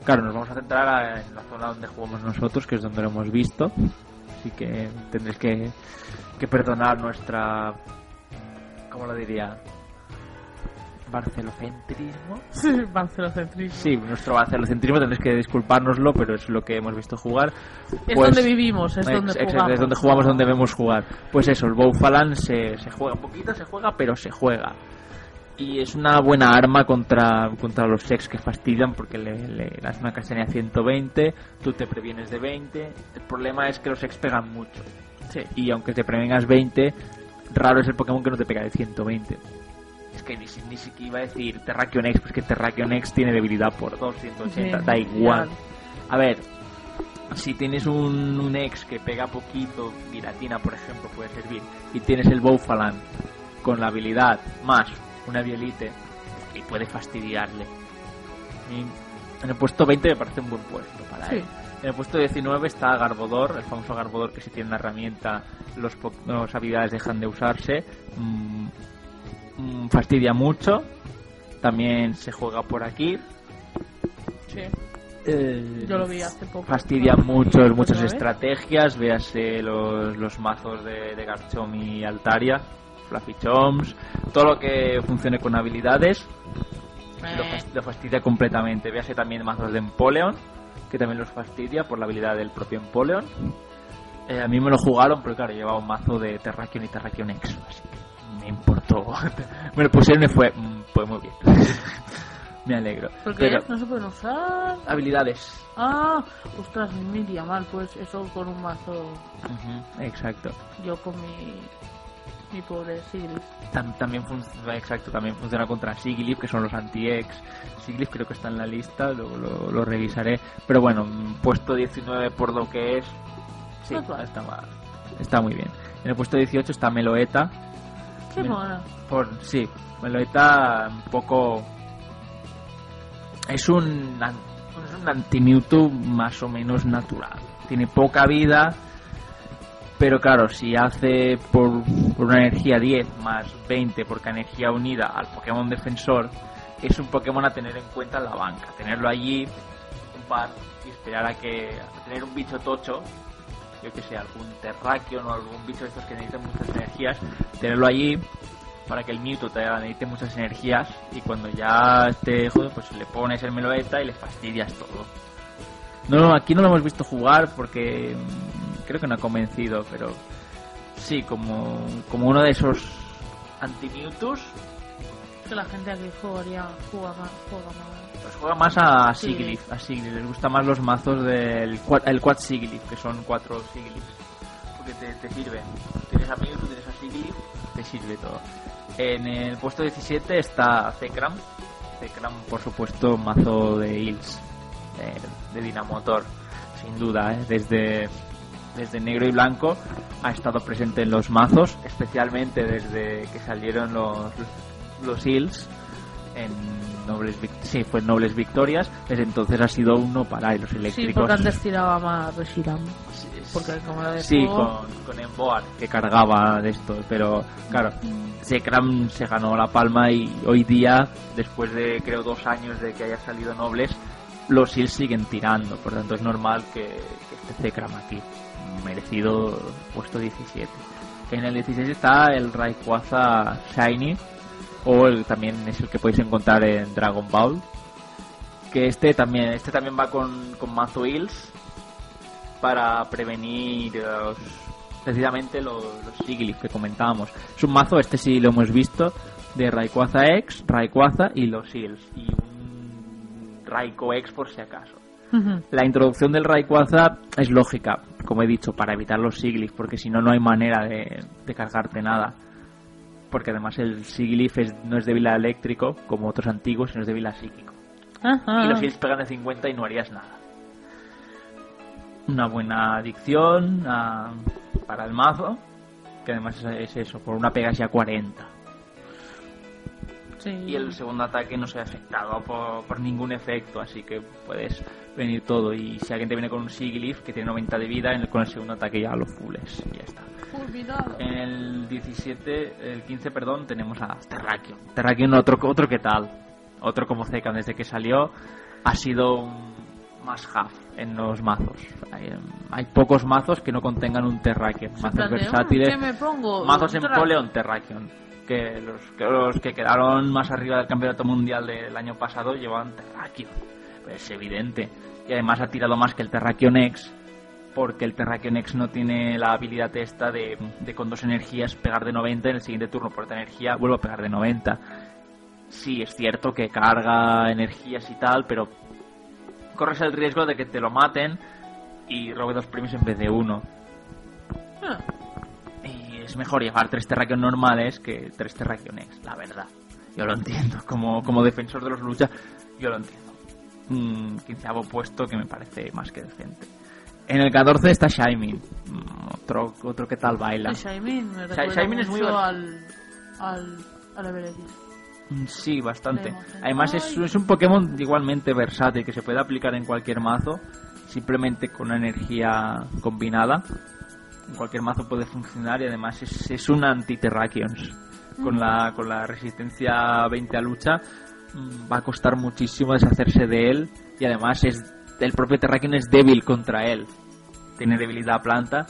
Claro, nos vamos a centrar en la zona donde jugamos nosotros, que es donde lo hemos visto. Así que tendréis que, que perdonar nuestra ¿cómo lo diría? barcelocentrismo. Sí, [laughs] barcelocentrismo. Sí, nuestro barcelocentrismo tendréis que disculpárnoslo, pero es lo que hemos visto jugar. Es Pues- donde vivimos, es donde ex- jugamos. Es donde jugamos, donde vemos jugar. Pues eso, el Bowfalan se, se juega un poquito, se juega, pero se juega. Y es una buena arma contra, contra los sex que fastidian porque le, le das una castaña 120, tú te previenes de 20. El problema es que los ex pegan mucho. Sí. Y aunque te prevengas 20, raro es el Pokémon que no te pega de 120. Es que ni, ni siquiera iba a decir Terrakion X, pues que Terrakion X tiene debilidad por 2, 180, Sí, da igual. A ver, si tienes un, un ex que pega poquito, Giratina por ejemplo puede servir, y tienes el Bowfalan con la habilidad más una Violite, y puede fastidiarle. Y en el puesto 20 me parece un buen puesto para Sí. él. En el puesto 19 está Garbodor, el famoso Garbodor que si tiene una herramienta los, las habilidades dejan de usarse. Mm, mm, fastidia mucho. También se juega por aquí. Sí. Eh, Yo lo vi hace poco. fastidian Ah, mucho ¿otra muchas estrategias, véase los, los mazos de, de Garchomp y Altaria, Fluffy Chomps, todo lo que funcione con habilidades lo, Eh, fas- lo fastidia completamente. Véase también mazos de Empoleon, que también los fastidia por la habilidad del propio Empoleon. Eh, a mí me lo jugaron, pero claro, llevaba un mazo de Terrakion y Terrakion X, así que me importó. [laughs] me lo pusieron y fue, mm, pues muy bien. [laughs] me alegro. ¿Por qué? Pero, No se pueden usar. habilidades. Ah, ostras, me iría mal, pues eso con un mazo. Exacto. Yo con mi. Mi pobre. Tam- también funciona, exacto, también funciona contra Sigilyph, que son los anti-ex. Sigilyph creo que está en la lista, luego lo, lo revisaré. Pero bueno, puesto 19 por lo que es, sí, bad. está, está muy bien. En el puesto 18 está Meloeta. Qué mona. Por, sí, Meloeta un poco... Es un, es un anti-Mewtwo más o menos natural. Tiene poca vida, pero claro, si hace por, una energía 10 más 20 por cada energía unida al Pokémon defensor, es un Pokémon a tener en cuenta en la banca. Tenerlo allí, un par, y esperar a que a tener un bicho tocho, yo que sé, algún Terrakion o algún bicho de estos que necesiten muchas energías, tenerlo allí para que el Mewtwo te necesite muchas energías y cuando ya esté jodido, pues le pones el Meloeta y le fastidias todo. No, aquí no lo hemos visto jugar porque mm, creo que no ha convencido, pero sí, como, como uno de esos anti-Mewtwo's, Que la gente aquí jugaría. Juega más. Juega más. pues juega más a Sí. Sigilyph, a Sigilyph. Les gusta más los mazos del quad, el Quad Sigilyph, que son cuatro Sigilyphs. Porque te, te sirve. Tienes a Mewtwo, tienes a Sigilyph, te sirve todo. En el puesto 17 está Zekram. Zekram, por supuesto, mazo de Hills, de, de Dinamotor, sin duda, ¿eh? desde, desde negro y blanco ha estado presente en los mazos, especialmente desde que salieron los, los Hills en Nobles sí, fue en Nobles Victorias, desde entonces ha sido uno para los Sí, eléctricos. porque antes tiraba más Reshiram. Sí, Porque como de Sí, con, con Emboar, que cargaba de esto, pero claro, Zekram se ganó la palma y hoy día, después de creo dos años de que haya salido Nobles, los Hills siguen tirando, por tanto es normal que, que esté Zekram aquí, merecido puesto 17. En el 16 está el Rayquaza Shiny, o el, también es el que podéis encontrar en Dragon Ball, que este también, este también va con, con mazo Hills, para prevenir los, precisamente los, los que comentábamos. Es un mazo, este sí lo hemos visto, de Rayquaza X, Rayquaza y los Seals. Y un Raikou X por si acaso. La introducción del Rayquaza es lógica, como he dicho, para evitar los Sigilyph, porque si no, no hay manera de, de cargarte nada. Porque además el Sigilyph es- no es débil a eléctrico, como otros antiguos, sino es débil a psíquico y los Seals pegan de 50 y no harías nada. Una buena adicción ah, para el mazo, que además es, es eso, por una pegas ya 40. Sí. y el segundo ataque no se ve afectado por, por ningún efecto, así que puedes venir todo. Y si alguien te viene con un Sigilyph que tiene 90 de vida, en el- con el segundo ataque ya lo fules y ya está. Fulminado. En el 17, el 15, perdón, tenemos a Terrakion. Terrakion otro, otro que tal, otro como Zekan desde que salió ha sido un más half en los mazos. Hay, hay pocos mazos que no contengan un Terrakion, mazos versátiles, ¿qué me pongo? mazos en Poleon Terrakion. Que los, que los que quedaron más arriba del campeonato mundial del año pasado llevaban Terrakion. Pues es evidente. Y además ha tirado más que el Terrakion X porque el Terrakion X no tiene la habilidad esta de, con dos energías pegar de 90 en el siguiente turno por otra energía vuelvo a pegar de 90 sí es cierto que carga energías y tal pero corres el riesgo de que te lo maten y robe dos premios en vez de uno Ah, es mejor llevar tres Terrakion normales que tres Terrakion X la verdad yo lo entiendo como, como defensor de los lucha yo lo entiendo un quinceavo puesto que me parece más que decente en el 14 está Shining Mm, otro, otro que tal baila el Shaimin me recuerda Shaimin es muy mucho al, al, al Evereddie. Mm, Sí, bastante. Emocionó. Además es, es un Pokémon igualmente versátil que se puede aplicar en cualquier mazo, simplemente con una energía combinada. Cualquier mazo puede funcionar y además es, es un anti-Terrakions. Con la, con la resistencia 20 a lucha mm, va a costar muchísimo deshacerse de él y además es el propio Terrakion es débil contra él. Tiene debilidad a planta.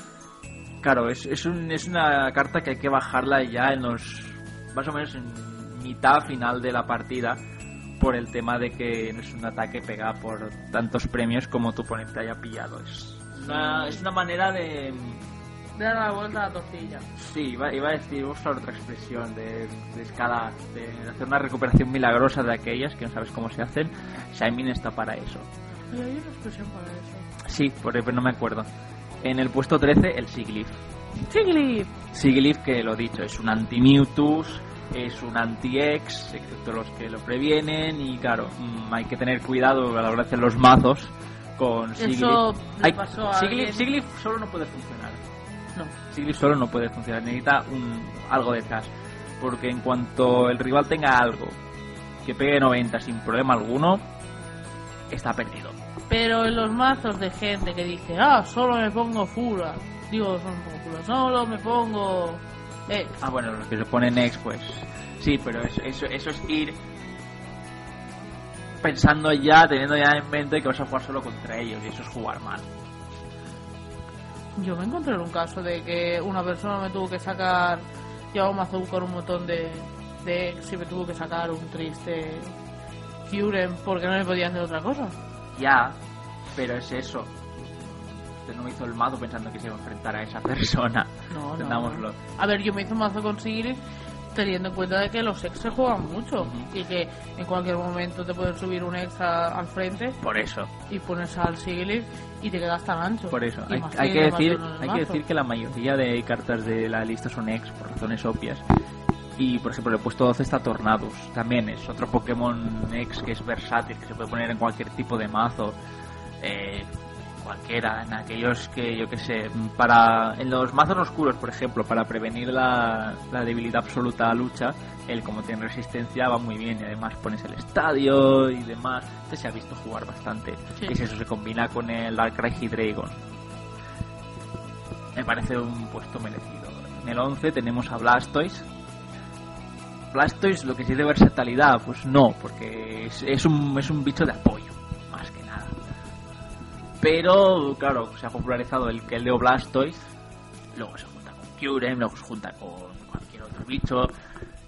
Claro, es, es, un- es una carta que hay que bajarla ya en los más o menos en mitad final de la partida por el tema de que no es un ataque pega por tantos premios como tu oponente haya pillado. Es una, es una manera de... De dar la vuelta a la tortilla. Sí, iba, iba a decir, voy a usar otra expresión de, de escala, de hacer una recuperación milagrosa de aquellas que no sabes cómo se hacen. Shining está para eso. Y hay una expresión para eso. Sí, pero no me acuerdo. En el puesto 13, el Sigilyph. Chiglip. Sigilyph, que lo dicho, es un anti-Mewtwo, es un anti-X, excepto los que lo previenen, y claro, mm, hay que tener cuidado a la hora de hacer los mazos con Eso Sigilyph. le pasó a alguien. Sigilyph solo no puede funcionar. No. Solo no puede funcionar, necesita un, algo detrás. Porque en cuanto el rival tenga algo que pegue 90 sin problema alguno, está perdido. Pero en los mazos de gente que dice, ah, solo me pongo Fura. Digo, solo me pongo Fura. Solo me pongo. Eh, Ah, bueno, los que se ponen X, pues sí, pero eso, eso, eso es ir pensando ya, teniendo ya en mente que vas a jugar solo contra ellos, y eso es jugar mal. Yo me encontré en un caso de que una persona me tuvo que sacar. Llevaba un mazo con un montón de. de X y me tuvo que sacar un triste. Kyurem porque no me podía hacer otra cosa. Ya, pero es eso. Usted no hizo el mazo pensando que se iba a enfrentar a esa persona. No, no. A ver, yo me hice un mazo con Sigrid teniendo en cuenta de que los ex se juegan mucho y que en cualquier momento te pueden subir un ex a- al frente Por eso, y pones al Sigrid y te quedas tan ancho. por eso. Hay, que decir, hay que decir que la mayoría de cartas de la lista son X por razones obvias. Y por ejemplo, el puesto 12 está Tornadus. También es otro Pokémon X que es versátil, que se puede poner en cualquier tipo de mazo. Eh, cualquiera, en aquellos que yo que sé, para en los mazos oscuros, por ejemplo, para prevenir la, la debilidad absoluta a lucha, él como tiene resistencia va muy bien y además pones el estadio y demás. Este se ha visto jugar bastante. Sí. Y si eso se combina con el Darkrai Dragon. Me parece un puesto merecido. En el 11 tenemos a Blastoise. Blastoise, lo que sí de versatilidad, pues no, porque es, es un, es un bicho de apoyo. Pero, claro, se ha popularizado el que el Leo Blastoise, luego se junta con Kyurem, luego se junta con cualquier otro bicho,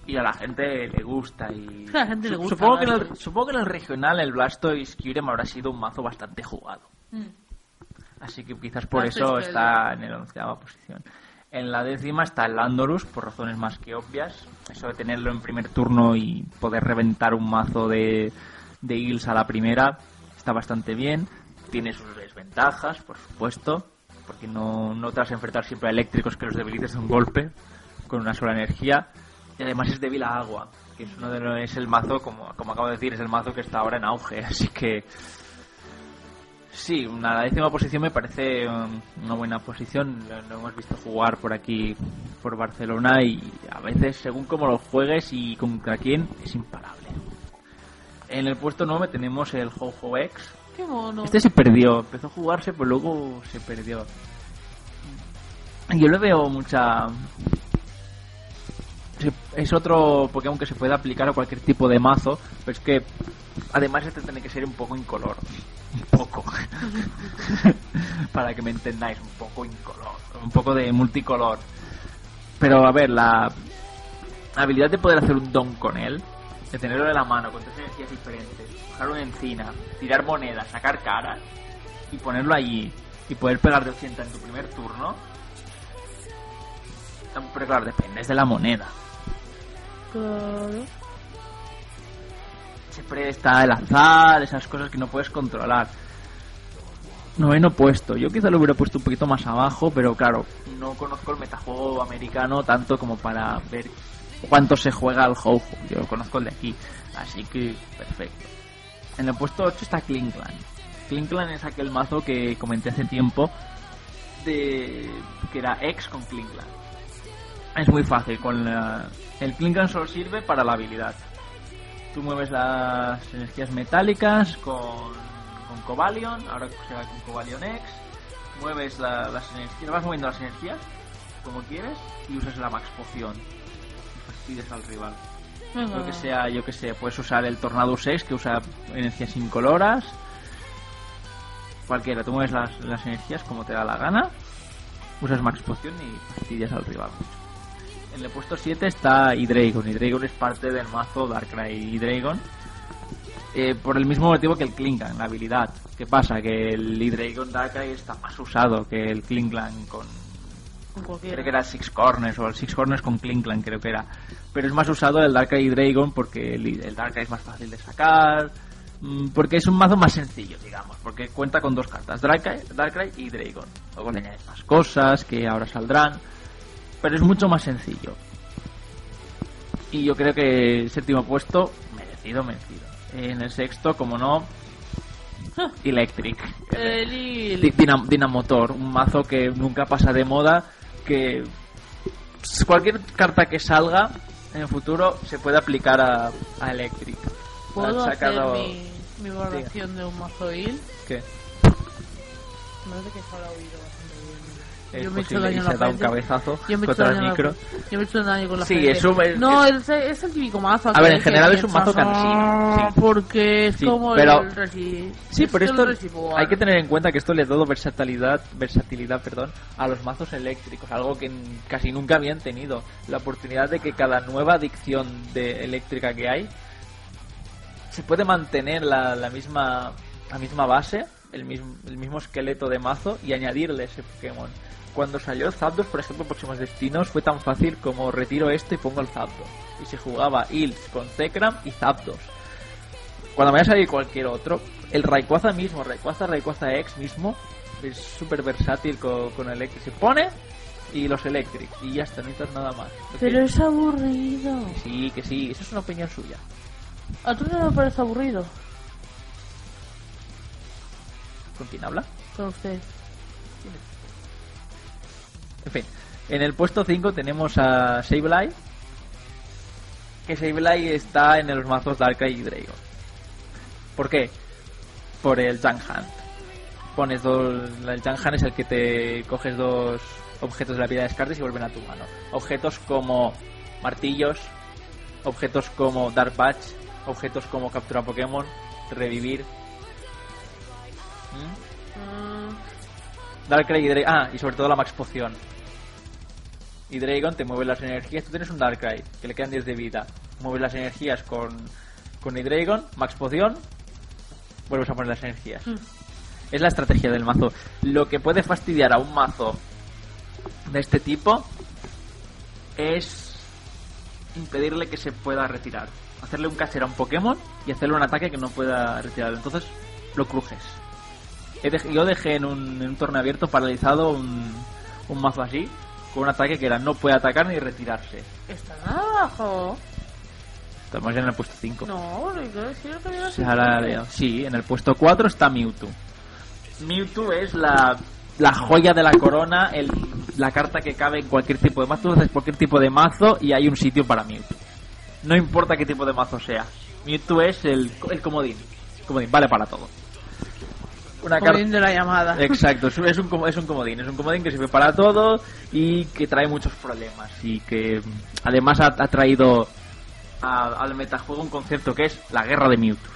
y a la gente le gusta. Y A la gente le gusta Supongo que, en el, supongo que en el regional el Blastoise Kyurem habrá sido un mazo bastante jugado. Mm. Así que quizás por Blastoise eso está en el onceava posición. En la décima está el Landorus, por razones más que obvias. Eso de tenerlo en primer turno y poder reventar un mazo de, de Eagles a la primera está bastante bien. Tiene sus desventajas, por supuesto, porque no, no te vas a enfrentar siempre a eléctricos que los debilites de un golpe con una sola energía. Y además es débil a agua, que es uno de los, es el mazo, como, como acabo de decir, es el mazo que está ahora en auge. [laughs] Así que Sí, una décima posición me parece um, una buena posición. Lo, hemos visto jugar por aquí, por Barcelona, y a veces, según cómo lo juegues y contra quién, es imparable. En el puesto 9 tenemos el Ho-Ho X. Este se perdió, empezó a jugarse, pero luego se perdió. Yo le veo mucha. Es otro Pokémon que se puede aplicar a cualquier tipo de mazo, pero es que además este tiene que ser un poco incolor. Un poco. [laughs] Para que me entendáis, un poco incolor. Un poco de multicolor. Pero a ver, la habilidad de poder hacer un don con él, de tenerlo en la mano con tres energías diferentes, coger una encina, tirar monedas, sacar caras y ponerlo allí y poder pegar de 80 en tu primer turno. Pero claro, dependes de la moneda. Claro. Siempre está el azar, esas cosas que no puedes controlar. Noveno puesto. Yo quizá lo hubiera puesto un poquito más abajo, pero claro, no conozco el metajuego americano tanto como para ver cuánto se juega al Ho-Ho. Yo conozco el de aquí, así que perfecto. En el puesto 8 está Klinkland. Klinkland es aquel mazo que comenté hace tiempo de que era ex con Klinkland. Es muy fácil, con la- el Klinkland solo sirve para la habilidad. Tú mueves las energías metálicas con, con Cobalion, ahora será con Cobalion X. Mueves la- las energías, vas moviendo las energías como quieres y usas la Max Poción. Y fastidias al rival. Lo que sea, yo que sé, puedes usar el Tornado 6 que usa energías incoloras. Cualquiera, tú mueves las, las energías como te da la gana. Usas Max Poción y fastidias al rival. En el puesto 7 está Hydreigon. Hydreigon es parte del mazo Darkrai Hydreigon. Eh, por el mismo motivo que el Klinkan, la habilidad. ¿Qué pasa? Que el Hydreigon Darkrai está más usado que el Klinklang con, Con cualquiera. creo que era Six Corners o el Six Corners con Klinkland creo que era. Pero es más usado el Darkrai y Dragon porque el, el Darkrai es más fácil de sacar mm, porque es un mazo más sencillo digamos porque cuenta con dos cartas Darkrai, Darkrai y Dragon. Luego le añades más cosas que ahora saldrán pero es mucho más sencillo. Y yo creo que el séptimo puesto merecido merecido. En el sexto como no [laughs] Electric. El Dinamotor, un mazo que nunca pasa de moda, que cualquier carta que salga en el futuro se puede aplicar a, a Electric. ¿Puedo sacado- hacer mi, mi valoración de un mazo? ¿Qué? Me parece que se habrá oído. Es Yo me he hecho daño y se dado un cabezazo Yo me contra el micro. Yo me he hecho daño con la Sí, es un- es- No, es- es, el típico mazo. A ver, en general es un mazo cansino, sí. Porque es Sí, como pero- el resi... Sí, pero esto residual. hay que tener en cuenta que esto le ha dado versatilidad, versatilidad perdón, a los mazos eléctricos, algo que casi nunca habían tenido. La oportunidad de que cada nueva adicción de eléctrica que hay se puede mantener la, la misma la misma base, el mismo, el mismo esqueleto de mazo y añadirle ese Pokémon. Cuando salió Zapdos, por ejemplo, Próximos Destinos, fue tan fácil como retiro este y pongo el Zapdos. Y se jugaba Ils con Zekram y Zapdos cuando vaya a salir cualquier otro, el Rayquaza mismo, Rayquaza, Rayquaza X mismo, es súper versátil con, con Electric. Se pone y los Electric, y ya está, no necesitas nada más. Pero es aburrido. Sí, que sí, eso es una opinión suya. ¿A tú no me parece aburrido? ¿Con quién habla? Con usted. En fin, en el puesto 5 tenemos a Sableye, que Sableye está en los mazos Darkrai y Dragon. ¿Por qué? Por el Junk Hunt. Pones dos. El Junk Hunt es el que te coges dos objetos de la vida de descartes y vuelven a tu mano. Objetos como martillos, objetos como Dark Patch, objetos como captura Pokémon, revivir. ¿Mm? Darkrai y Dragon. Ah, y sobre todo la Max Poción. Y Dragon te mueve las energías. Tú tienes un Darkrai que le quedan 10 de vida. Mueves las energías con, con Hydreigon, Max Poción. Vuelves a poner las energías. Mm. Es la estrategia del mazo. Lo que puede fastidiar a un mazo de este tipo es impedirle que se pueda retirar. Hacerle un catcher a un Pokémon y hacerle un ataque que no pueda retirarlo. Entonces lo crujes. Dej- yo dejé en un, en un torneo abierto paralizado un, un mazo así, con un ataque que era no puede atacar ni retirarse. ¿Está abajo? Estamos ya en el puesto 5. No, quiero decir que yo Sí, ahora leo. Sí, en el puesto 4 está Mewtwo. Mewtwo es la, la joya de la corona, el, la carta que cabe en cualquier tipo de mazo. Haces cualquier tipo de mazo y hay un sitio para Mewtwo. No importa qué tipo de mazo sea. Mewtwo es el, el comodín. Comodín, vale para todo. Una. Comodín de la llamada. Exacto, es un, es un com- es un comodín, es un comodín que sirve para todo y que trae muchos problemas y que mm, además ha, ha traído a- al metajuego un concepto que es la guerra de Mewtwo.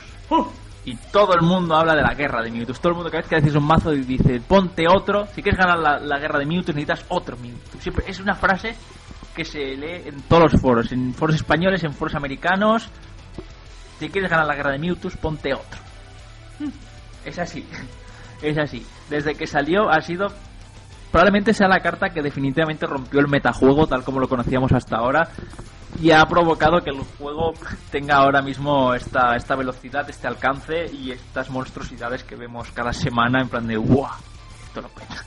Y todo el mundo habla de la guerra de Mewtwo. Todo el mundo cada vez que decís un mazo y dice ponte otro, si quieres ganar la, la guerra de Mewtwo necesitas otro Mewtwo. Siempre es una frase que se lee en todos los foros, en foros españoles, en foros americanos. Si quieres ganar la guerra de Mewtwo, ponte otro. Es así. [laughs] Es así. Desde que salió ha sido... Probablemente sea la carta que definitivamente rompió el metajuego tal como lo conocíamos hasta ahora y ha provocado que el juego tenga ahora mismo esta, esta velocidad, este alcance y estas monstruosidades que vemos cada semana en plan de ¡Wow! Esto lo peta.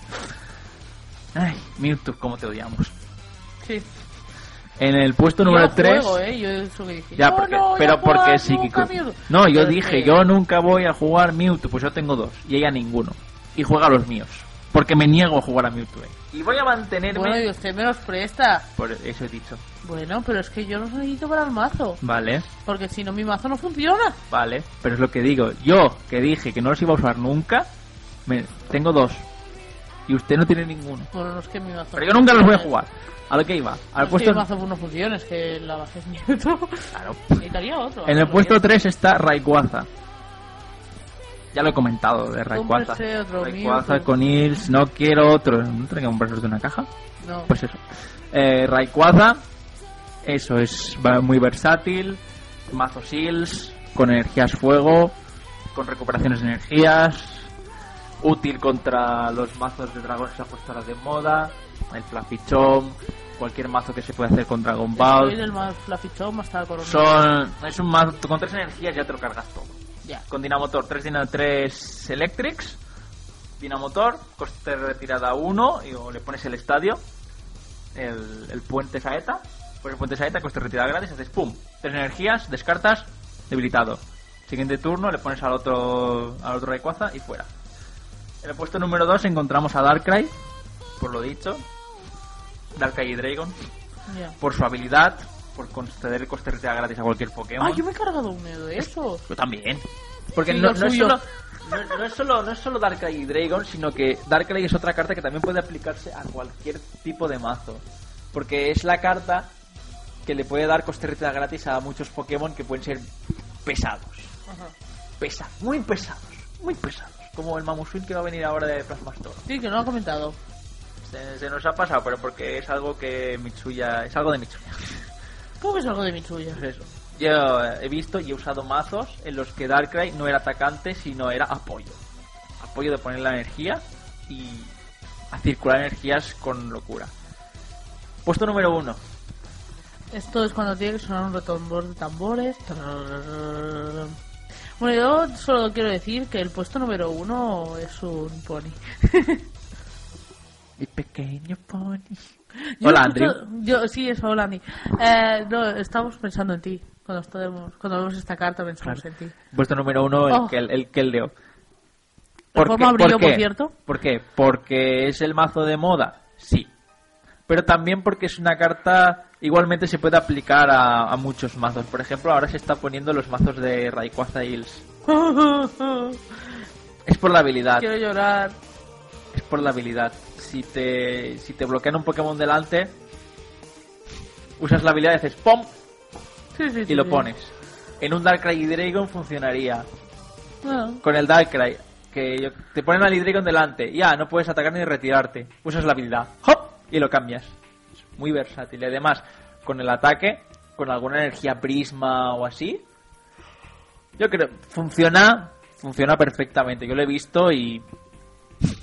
[laughs] Ay, Mewtwo, cómo te odiamos. Sí. En el puesto Yo número 3... juego, ¿eh? Yo eso que dije. Ya, "No, porque, no pero porque Mewtwo". No, yo Pero dije, que- yo nunca voy a jugar Mewtwo, pues yo tengo dos, y ella ninguno. Y juega a los míos, porque me niego a jugar a Mewtwo. eh. Y voy a mantenerme... Bueno, y usted me los presta. Por eso he dicho. Bueno, pero es que yo los necesito para el mazo. Vale, Porque si no, mi mazo no funciona. vale, pero es lo que digo. Yo, que dije que no los iba a usar nunca, me, tengo dos. Y usted no tiene ninguno. Bueno, no es que mi mazo. Pero yo nunca los voy a jugar. A lo que iba. No Al es puesto... que no funciona, es que la base es Mewtwo. Claro. [laughs] Necesitaría otro. En el puesto bien. 3 está Rayquaza. Ya lo he comentado de otro Rayquaza Mewtwo. con Ils, no quiero otro. ¿No tengo que comprarse de una caja? No. Pues eso. Eh, Rayquaza, eso es muy versátil. Mazo Seals, con energías fuego, con recuperaciones de energías. Útil contra los mazos de dragones ahora de moda. El Fluffy Chom, cualquier mazo que se puede hacer con Dragon Ball. Soy del más el coronel. Son, es un mazo, con tres energías ya te lo cargas todo. Ya. Con Dinamotor, 3 Dina 3 Electrics. Dinamotor, coste de retirada 1, y o le pones el estadio, el, el puente saeta. Pues el puente saeta, coste de retirada gratis, haces pum, tres energías, descartas, debilitado. Siguiente turno, le pones al otro, al otro Rayquaza y fuera. En el puesto número 2 encontramos a Darkrai, por lo dicho. Darkrai y Dragon, por su habilidad, por conceder coste de retirada gratis a cualquier Pokémon. Ah, yo me he cargado uno de esos. Yo también. Porque Sí, no, es solo, no, no es solo no es solo Darkrai y Dragon, sino que Darkrai es otra carta que también puede aplicarse a cualquier tipo de mazo. Porque es la carta que le puede dar coste de retirada gratis a muchos Pokémon que pueden ser pesados. Ajá. Pesados, muy pesados, muy pesados. Como el Mamusuin que va a venir ahora de Plasma Store. Sí, que no lo ha comentado. Se, se nos ha pasado, pero porque es algo que Mitsuya... Es algo de Mitsuya. ¿Cómo que es algo de Mitsuya? Pues eso. Yo eh, he visto y he usado mazos en los que Darkrai no era atacante, sino era apoyo. Apoyo de poner la energía y a circular energías con locura. Puesto número uno. Esto es cuando tiene que sonar un retumbor de tambores. Bueno, yo solo quiero decir que el puesto número uno es un pony. [laughs] Mi pequeño pony. Yo Hola, escucho- Andrew. Yo, sí, es hola, Andy. Eh, no, estamos pensando en ti. Cuando, estemos, cuando vemos esta carta pensamos Claro. en ti. Puesto número uno, el, Oh. que, el que leo. Reforma brillo, por cierto. ¿Por qué? Porque es el mazo de moda, sí. Pero también porque es una carta igualmente se puede aplicar a, a muchos mazos. Por ejemplo, ahora se está poniendo los mazos de Rayquaza Hills. [laughs] Es por la habilidad. Quiero llorar. Es por la habilidad. Si te, si te bloquean un Pokémon delante, usas la habilidad y haces sí, y sí, lo pones. En un Darkrai y Dragon funcionaría. Bueno, Con el Darkrai, que yo- te ponen al Hydreigon delante, ya, no puedes atacar ni retirarte. Usas la habilidad, ¡hop! Y lo cambias. Muy versátil. Y además, con el ataque, con alguna energía prisma o así, yo creo, funciona, funciona perfectamente. Yo lo he visto y...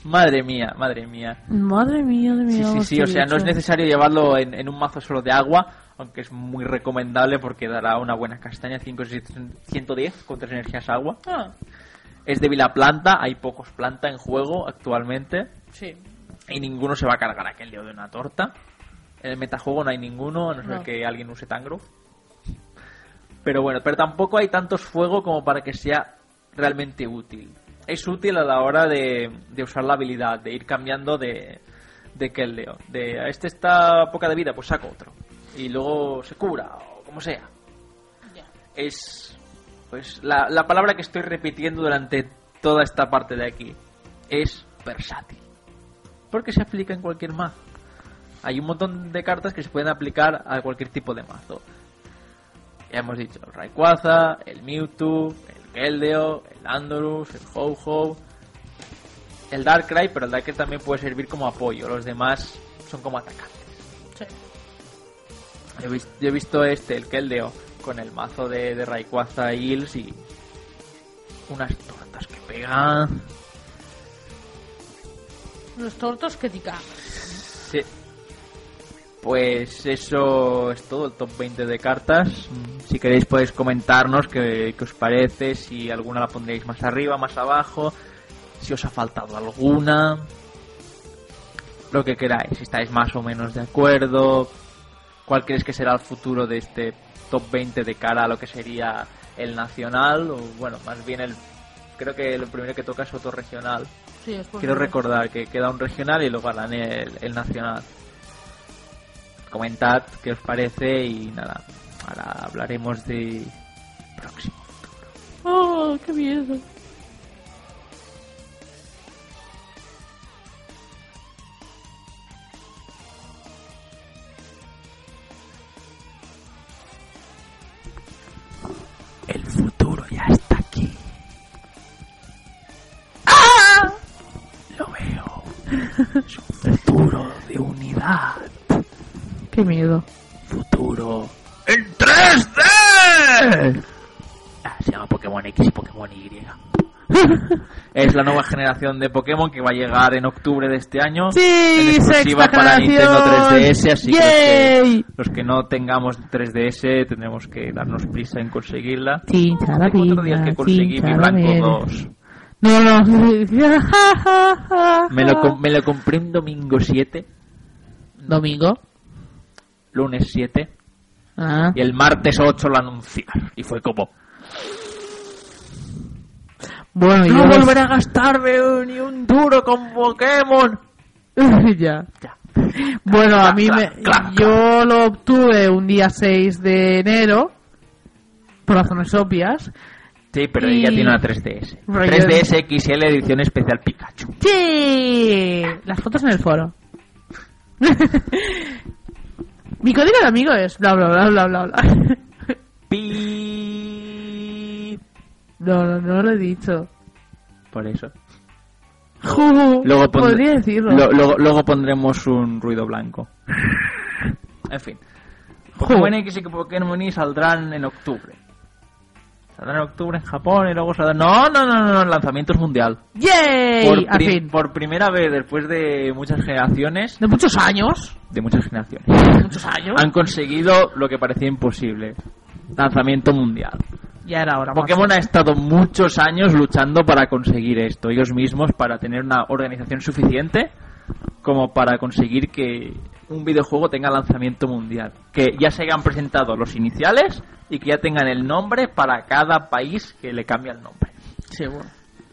Madre mía, madre mía. Madre mía, de mi Sí, sí, sí, o sea, no es necesario llevarlo en, en un mazo solo de agua, aunque es muy recomendable porque dará una buena castaña, 5, 110 con tres energías agua. Ah, Es débil a planta, hay pocos planta en juego actualmente sí. y ninguno se va a cargar aquel lío de una torta. En el metajuego no hay ninguno, a no ser No. que alguien use Tangrowth. Pero bueno, pero tampoco hay tantos fuego como para que sea realmente útil. es útil a la hora de, de usar la habilidad, de ir cambiando de, de Keldeo. De "A este está poca de vida, pues saco otro. Y luego se cura, o como sea. Es pues la, la palabra que estoy repitiendo durante toda esta parte de aquí. Es versátil. Porque se aplica en cualquier mazo. Hay un montón de cartas que se pueden aplicar a cualquier tipo de mazo. Ya hemos dicho el Rayquaza, el Mewtwo, el Keldeo, el Andorus, el Ho-Ho, el Darkrai, pero el Darkrai también puede servir como apoyo. Los demás son como atacantes. Sí. Yo he, vis- yo he visto este, el Keldeo, con el mazo de, de Rayquaza y Hills y unas tortas que pegan. Los tortos que te. Sí. Pues eso es todo, el top 20 de cartas. Si queréis podéis comentarnos qué, qué os parece, si alguna la pondréis más arriba, más abajo, si os ha faltado alguna, lo que queráis, si estáis más o menos de acuerdo, cuál creéis que será el futuro de este top 20 de cara a lo que sería el nacional, o bueno, más bien el... Creo que lo primero que toca es otro regional. Sí, Quiero recordar que queda un regional y luego harán el, el nacional. Comentad qué os parece y nada, ahora hablaremos de próximo. Oh, qué miedo. El futuro ya está aquí. Lo veo. Es un futuro de unidad. Qué miedo. Futuro en 3D. Ah, se llama Pokémon X y Pokémon Y. es la nueva generación de Pokémon que va a llegar en octubre de este año. Sí, en exclusiva sexta para Nintendo generación. 3DS, así que los que ¡Yay! los que no tengamos 3DS tendremos que darnos prisa en conseguirla. Tengo otro día que conseguí mi la Blanco vida. 2. No, no. [laughs] Me lo, com- me lo compré un domingo 7, Domingo. Lunes 7, Ah. y el martes 8 lo anunciaron. Y fue como, Bueno, no yo volveré a gastarme ni un duro con Pokémon. [laughs] ya. Ya. Bueno, a mí me... Yo lo obtuve un día 6 de enero. Por razones obvias. Sí, pero Y- ella tiene una 3DS. Pero yo- 3DS XL edición especial Pikachu. ¡Sí! Las fotos en el foro. [laughs] Mi código de amigo es bla bla bla bla bla bla. Pi... No, no, no lo he dicho. Por eso. Ju, Luego, podría decirlo. lo- luego, luego pondremos un ruido blanco. [laughs] En fin. Pokémon X y Pokémon Y saldrán en octubre. Saldrán en octubre en Japón y luego saldrán... No, no, no, no, no, el lanzamiento es mundial. ¡Yay! Por, Al pri- fin. por primera vez después de muchas generaciones, De muchos años. de muchas generaciones, De muchos años. han conseguido lo que parecía imposible. Lanzamiento mundial. Ya era hora. Pokémon ha estado muchos años luchando para conseguir esto, ellos mismos, para tener una organización suficiente como para conseguir que un videojuego tenga lanzamiento mundial. Que ya se hayan presentado los iniciales y que ya tengan el nombre para cada país que le cambia el nombre. Sí, bueno.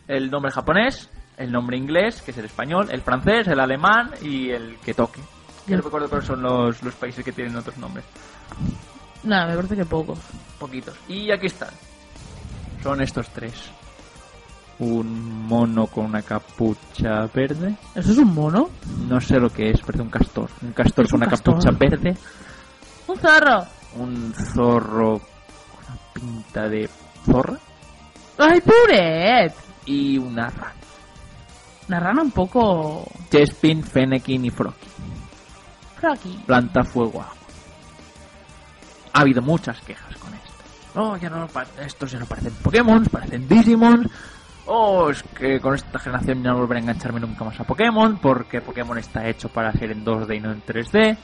El nombre japonés, el nombre inglés, que es el español, el francés, el alemán y el que toque. Yo no recuerdo cuáles son los, los países que tienen otros nombres. Nada, me parece que pocos. Poquitos. Y aquí están. Son estos tres. Un mono con una capucha verde. ¿Eso es un mono? No sé lo que es, parece un castor. Un castor Es con un una castor. capucha verde. ¡Un zorro! Un zorro con una pinta de zorra. ¡Ay, puret! Y una rana. Una rana un poco... Chespin, Fennekin y Froki. Fraki. Planta, fuego, agua. Ha habido muchas quejas con esto. No, ya no, pa- estos ya no parecen Pokémon, parecen Digimon. Oh, es que con esta generación ya no volveré a engancharme nunca más a Pokémon, porque Pokémon está hecho para ser en 2D y no en 3D.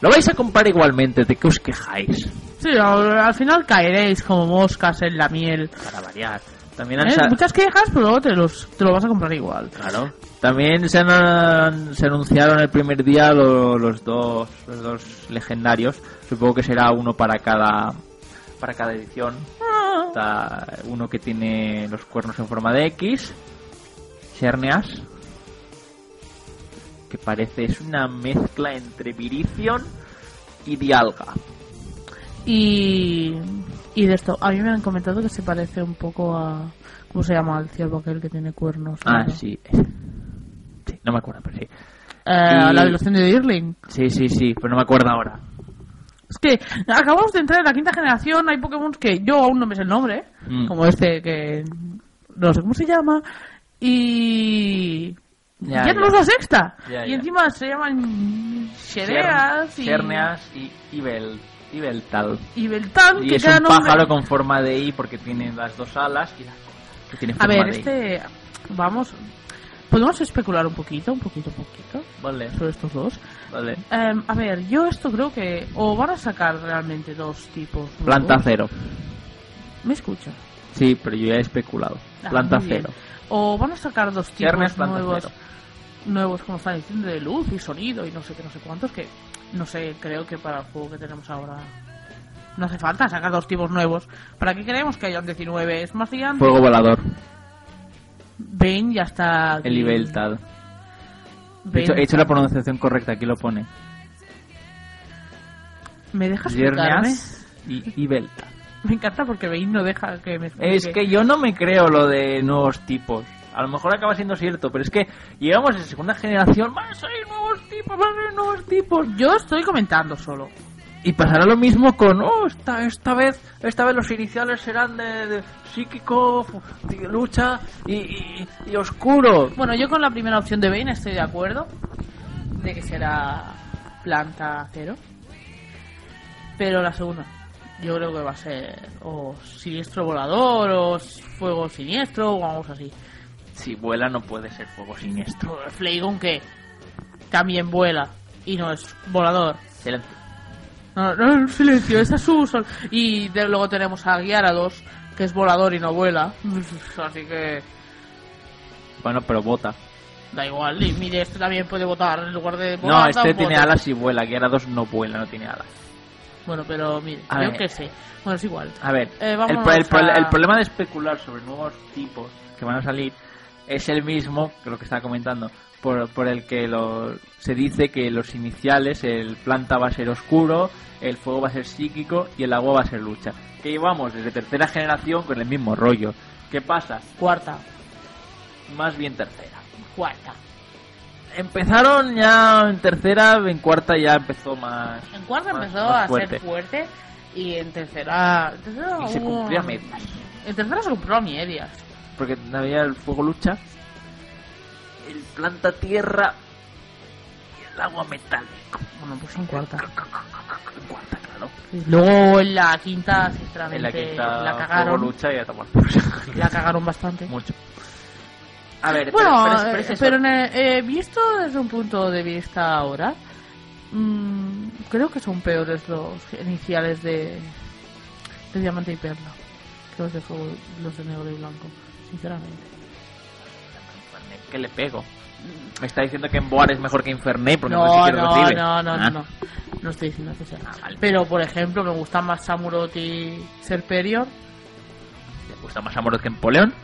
Lo vais a comprar igualmente, ¿de qué os quejáis? Sí, al, al final caeréis como moscas en la miel. Para variar. También han ¿Eh? Muchas quejas, pero luego te, los, te lo vas a comprar igual. Claro. También se, han- se anunciaron el primer día lo- los dos los dos legendarios. Supongo que será uno para cada para cada edición. Está uno que tiene los cuernos en forma de X, Xerneas, que parece es una mezcla entre Virizion y Dialga. Y, y de esto, a mí me han comentado que se parece un poco a. ¿Cómo se llama el ciervo aquel que tiene cuernos? Ah, ¿no? sí. Sí, no me acuerdo, pero sí. Eh, Y- La evolución de Dirling. Sí, sí, sí, pero no me acuerdo ahora. Es que acabamos de entrar en la quinta generación, hay Pokémon que yo aún no me sé el nombre, Mm. como este que no sé cómo se llama, y Ya, es la sexta. Ya, y ya. encima se llaman Xereas y, Xerneas y Ibel, Ibeltal. Y que es cada un nombre... pájaro con forma de I porque tiene las dos alas y la cola, que tiene A forma ver, de I. este... Vamos... Podemos especular un poquito, un poquito, un poquito Vale, sobre estos dos. Vale. Em, a ver, yo esto creo que o van a sacar realmente dos tipos. Planta cero. ¿Me escuchas? Sí, pero yo ya he especulado. Ah, Planta cero. O van a sacar dos tipos nuevos, cero. nuevos, como están diciendo, de luz y sonido y no sé qué, no sé cuántos, que no sé, creo que para el juego que tenemos ahora no hace falta sacar dos tipos nuevos. ¿Para qué queremos que hayan 19? Es más gigante. Fuego volador. Bane ya está... El Ibeltal. He hecho, he hecho está- la pronunciación correcta, aquí lo pone. ¿Me dejas explicarme? Xerneas y Ibeltal. [laughs] Me encanta porque Bane no deja que me. Es que yo no me creo lo de nuevos tipos. A lo mejor acaba siendo cierto, pero es que llegamos en segunda generación, van a salir nuevos tipos, van a salir nuevos tipos. Yo estoy comentando solo. Y pasará lo mismo con, oh, esta, esta vez, esta vez los iniciales serán de, de psíquico, de lucha y, y- y oscuro. Bueno, yo con la primera opción de Bane estoy de acuerdo. De que será planta cero. Pero la segunda, yo creo que va a ser o siniestro volador o fuego siniestro o algo así. Si vuela no puede ser fuego siniestro. Flaygon que también vuela y no es volador. Silencio. No, no, no, silencio, esa es su sol. Y de- luego tenemos a Gyarados, que es volador y no vuela. [laughs] Así que Bueno, pero bota. da igual. Y mire, este también puede votar en lugar de No, volar. este da un tiene alas y vuela. Guiara 2 no vuela, no tiene alas. Bueno, pero mire, A yo que sé. Bueno, es igual. A ver, Eh, el, pro- el a- el problema de especular sobre nuevos tipos que van a salir es el mismo que lo que estaba comentando, por, por el que lo, se dice que los iniciales, el planta va a ser oscuro, el fuego va a ser psíquico y el agua va a ser lucha. Que llevamos desde tercera generación con el mismo rollo. ¿Qué pasa? Cuarta. Más bien tercera. Cuarta. Empezaron ya en tercera, en cuarta ya empezó más... En cuarta más- empezó más a fuerte. ser fuerte y en tercera... en tercera Y se cumplía medias. En tercera se cumplió a medias. Porque había el fuego lucha, el planta tierra y el agua metálico. Bueno, pues en cuarta. En cuarta, claro. Luego en la quinta, sinceramente, En la quinta la fuego cagaron. lucha y a tomar. [laughs] La cagaron bastante. mucho. A ver, Bueno, pero, pero es- pero eh, es pero eh, visto desde un punto de vista ahora, mm, creo que son peores los iniciales de, de Diamante y Perla que los de, fuego, los de Negro y Blanco, sinceramente. ¿Qué le pego? Me está diciendo que Emboar es mejor que Infernape porque no, No, sé si no, recibe. no, no, Ah. no, no. Estoy diciendo que sea. Ah, vale. Pero, por ejemplo, me gusta más Samurott y Serperior. ¿Te gusta más Amoroz que Empoleón?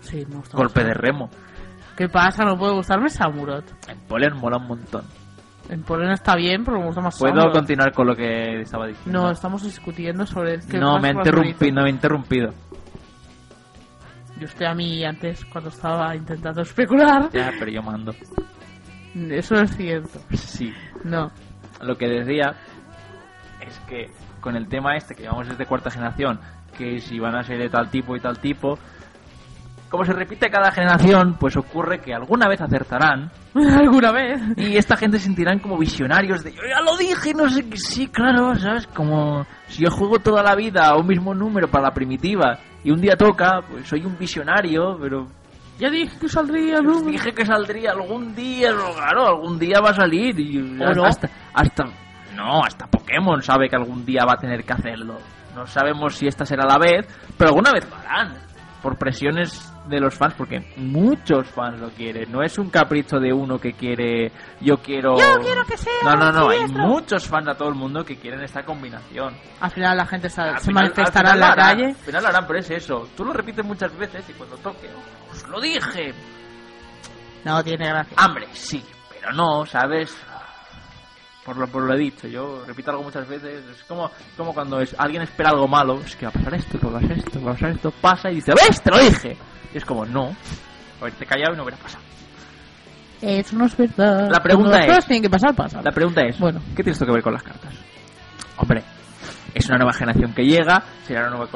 Sí, me gusta Golpe más. de remo. ¿Qué pasa? No puede gustarme Samurott. Empoleón mola un montón. En Polena está bien, pero me gusta más ¿Puedo continuar con lo que estaba diciendo? No, estamos discutiendo sobre el que no, me ha interrumpido, no me ha interrumpido. Yo estoy a mí antes, cuando estaba intentando especular. Ya, pero yo mando. Eso es cierto. Sí. No. Lo que decía es que con el tema este que llevamos desde cuarta generación, que si van a ser de tal tipo y tal tipo, como se repite cada generación, pues ocurre que alguna vez acertarán [laughs] ¿Alguna vez? y esta gente se sentirán como visionarios de yo ya lo dije, no sé sí, claro, ¿sabes? Como si yo juego toda la vida a un mismo número para la primitiva y un día toca, pues soy un visionario, pero Ya dije que saldría Os número. dije que saldría algún día, claro, algún día va a salir y ¿O no? hasta, hasta no, hasta Pokémon sabe que algún día va a tener que hacerlo. No sabemos si esta será la vez, pero alguna vez lo harán. Por presiones de los fans, porque muchos fans lo quieren. No es un capricho de uno que quiere, yo quiero. Yo quiero que sea No, no, no. Hay muchos fans a todo el mundo que quieren esta combinación. Al final la gente se, se final- manifestará en la harán, calle. Al final lo harán, pero es eso. Tú lo repites muchas veces y cuando toque, os lo dije. No tiene gracia. Hambre, sí, pero no, ¿sabes? Por lo, por lo he dicho, yo repito algo muchas veces. Es como, como cuando es, alguien espera algo malo. Es que va a pasar esto, va a pasar esto, va a pasar esto. Pasa y dice, ¿ves? Te lo dije. Y es como, no. Haberte callado y no hubiera pasado. Eso no es verdad. La pregunta Cuando es- tienen que pasar, pasan. La pregunta es, Bueno. ¿qué tiene esto que ver con las cartas? Hombre, es una nueva generación que llega, será una nueva,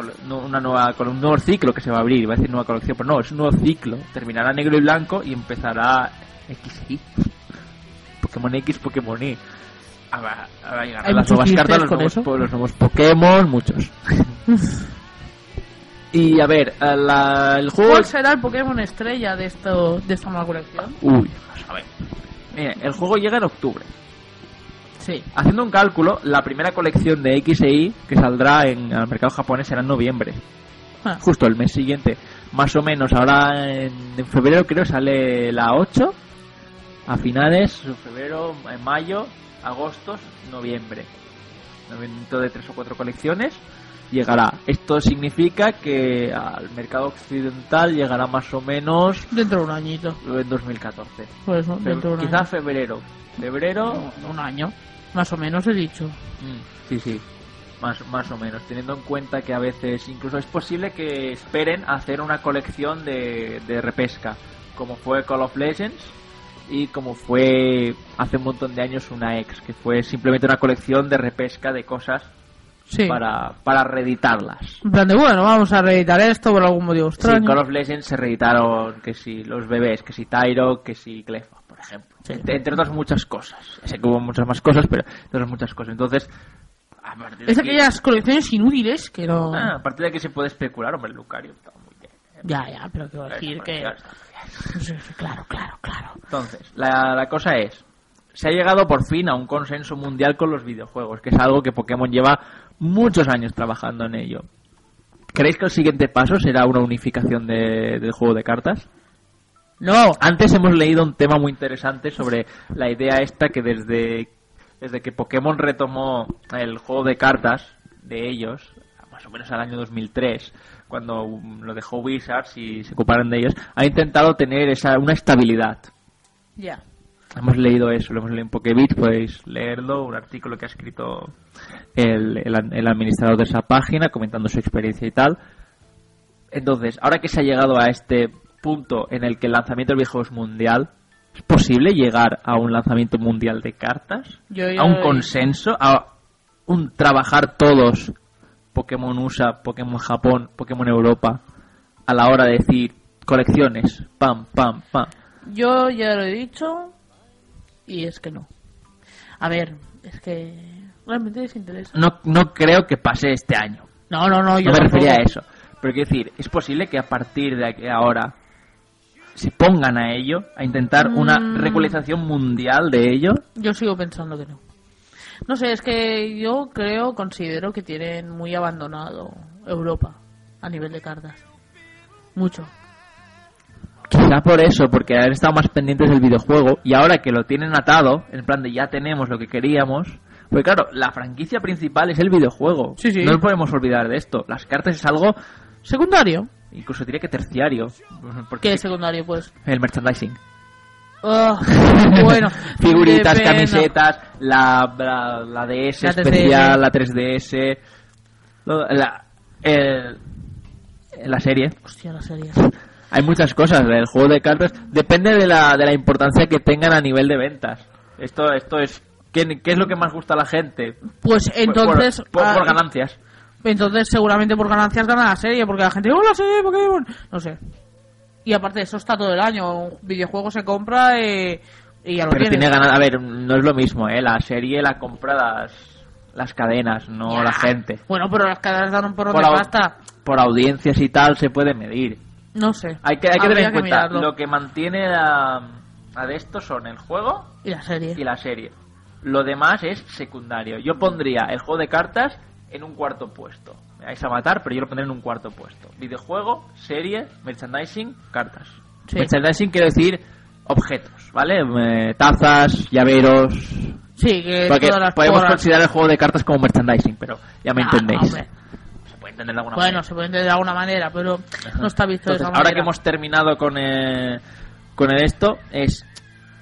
una nueva un nuevo ciclo que se va a abrir, iba a decir nueva colección, pero no, es un nuevo ciclo. Terminará negro y blanco y empezará XY. Pokémon X, Pokémon Y. Ahora, ahora llegarán las nuevas cartas, los nuevos, los nuevos Pokémon, muchos. [laughs] y a ver, a la- el juego... ¿Cuál será el Pokémon estrella de esto de esta nueva colección? Uy, a ver. Mira, el juego llega en octubre. Sí. Haciendo un cálculo, la primera colección de X e Y que saldrá en el mercado japonés será en noviembre. Ah, Justo el mes siguiente. Más o menos, ahora en, en febrero creo sale la 8. A finales, febrero, en mayo, agosto, noviembre. Dentro de tres o cuatro colecciones llegará. Esto significa que al mercado occidental llegará más o menos Dentro de un añito. en 2014. Por eso, Fe- dentro de un año. febrero. Febrero, No, un año. Más o menos he dicho. Mm, Sí, sí, más, más o menos, teniendo en cuenta que a veces incluso es posible que esperen hacer una colección de, de repesca, como fue Call of Legends y como fue hace un montón de años una ex, que fue simplemente una colección de repesca de cosas Sí. para, para reeditarlas. En plan de, bueno, vamos a reeditar esto por algún motivo Sí, extraño. Call of Legends se reeditaron que si los bebés, que si Tyro, que si Cleffa, por ejemplo. Sí. Entre, entre otras muchas cosas. Sé que hubo muchas más cosas, pero entre otras muchas cosas. Entonces, a partir de Es aquellas colecciones inútiles que no... Ah, a partir de aquí se puede especular, hombre, Lucario está muy bien. Ya, ya, pero quiero decir que... [laughs] Sí, sí, Claro, claro, claro. Entonces, la, la cosa es, se ha llegado por fin a un consenso mundial con los videojuegos, que es algo que Pokémon lleva muchos años trabajando en ello. ¿Creéis que el siguiente paso será una unificación de- del juego de cartas? No, Antes hemos leído un tema muy interesante sobre la idea esta que desde, desde que Pokémon retomó el juego de cartas de ellos, más o menos al año 2003, cuando lo dejó Wizards y se ocuparon de ellos, ha intentado tener esa, una estabilidad. ya. Hemos leído eso, lo hemos leído en Pokebit, podéis leerlo, un artículo que ha escrito el, el- el administrador de esa página comentando su experiencia y tal. Entonces, ahora que se ha llegado a este punto en el que el lanzamiento del videojuego es mundial, ¿es posible llegar a un lanzamiento mundial de cartas? Yo ¿A un consenso? ¿A un trabajar todos Pokémon USA, Pokémon Japón, Pokémon Europa a la hora de decir colecciones? Pam, pam, pam. Yo ya lo he dicho y es que no. A ver, es que realmente les interesa. No, no creo que pase este año. No, no, no, yo No me tampoco. refería a eso. Pero quiero decir, es posible que a partir de aquí- ahora se pongan a ello, a intentar una Mm. regularización mundial de ello. Yo sigo pensando que no. No sé, es que yo creo, considero que tienen muy abandonado Europa a nivel de cartas. Mucho. Quizá por eso, porque han estado más pendientes del videojuego y ahora que lo tienen atado, en plan de ya tenemos lo que queríamos. Porque claro, la franquicia principal es el videojuego. Sí, sí. No nos podemos olvidar de esto. Las cartas es algo, Secundario. incluso diría que terciario. Porque ¿Qué es secundario, pues? el merchandising. Ah, [laughs] bueno. Figuritas, camisetas, la, la, la DS La 3DS. especial, la 3DS, lo- la, el- la serie. Hostia, la serie. [laughs] Hay muchas cosas del juego de cartas. Depende de la, de la importancia que tengan a nivel de ventas. Esto, esto es. ¿qué, qué es lo que más gusta a la gente? Pues entonces... Por, por- por ah, ganancias. Entonces seguramente por ganancias gana la serie, porque la gente, ¡oh, la serie Pokémon! No sé. Y aparte eso está todo el año. Un videojuego se compra y, y ya lo Pero tiene ganas. A ver, no es lo mismo, ¿eh? La serie la compra las, cadenas, no Ya. la gente. Bueno, pero las cadenas dan un Por, de pasta. por audiencias y tal se puede medir. No sé. Hay que, hay que Habría tener en cuenta, lo que mantiene a, a de esto son el juego Y la serie. y la serie. Lo demás es secundario. Yo pondría el juego de cartas en un cuarto puesto. Me vais a matar, pero yo lo pondré en un cuarto puesto. Videojuego, serie, merchandising, cartas. Sí. Merchandising quiero decir objetos, ¿vale? Eh, tazas, llaveros. Sí, que Porque todas las podemos considerar el juego de cartas como merchandising, pero ya me Ah, entendéis. hombre. Entender de alguna Bueno, manera. se puede entender de alguna manera, pero no está visto de Entonces, esa ahora manera. que hemos terminado con, eh, con el esto, es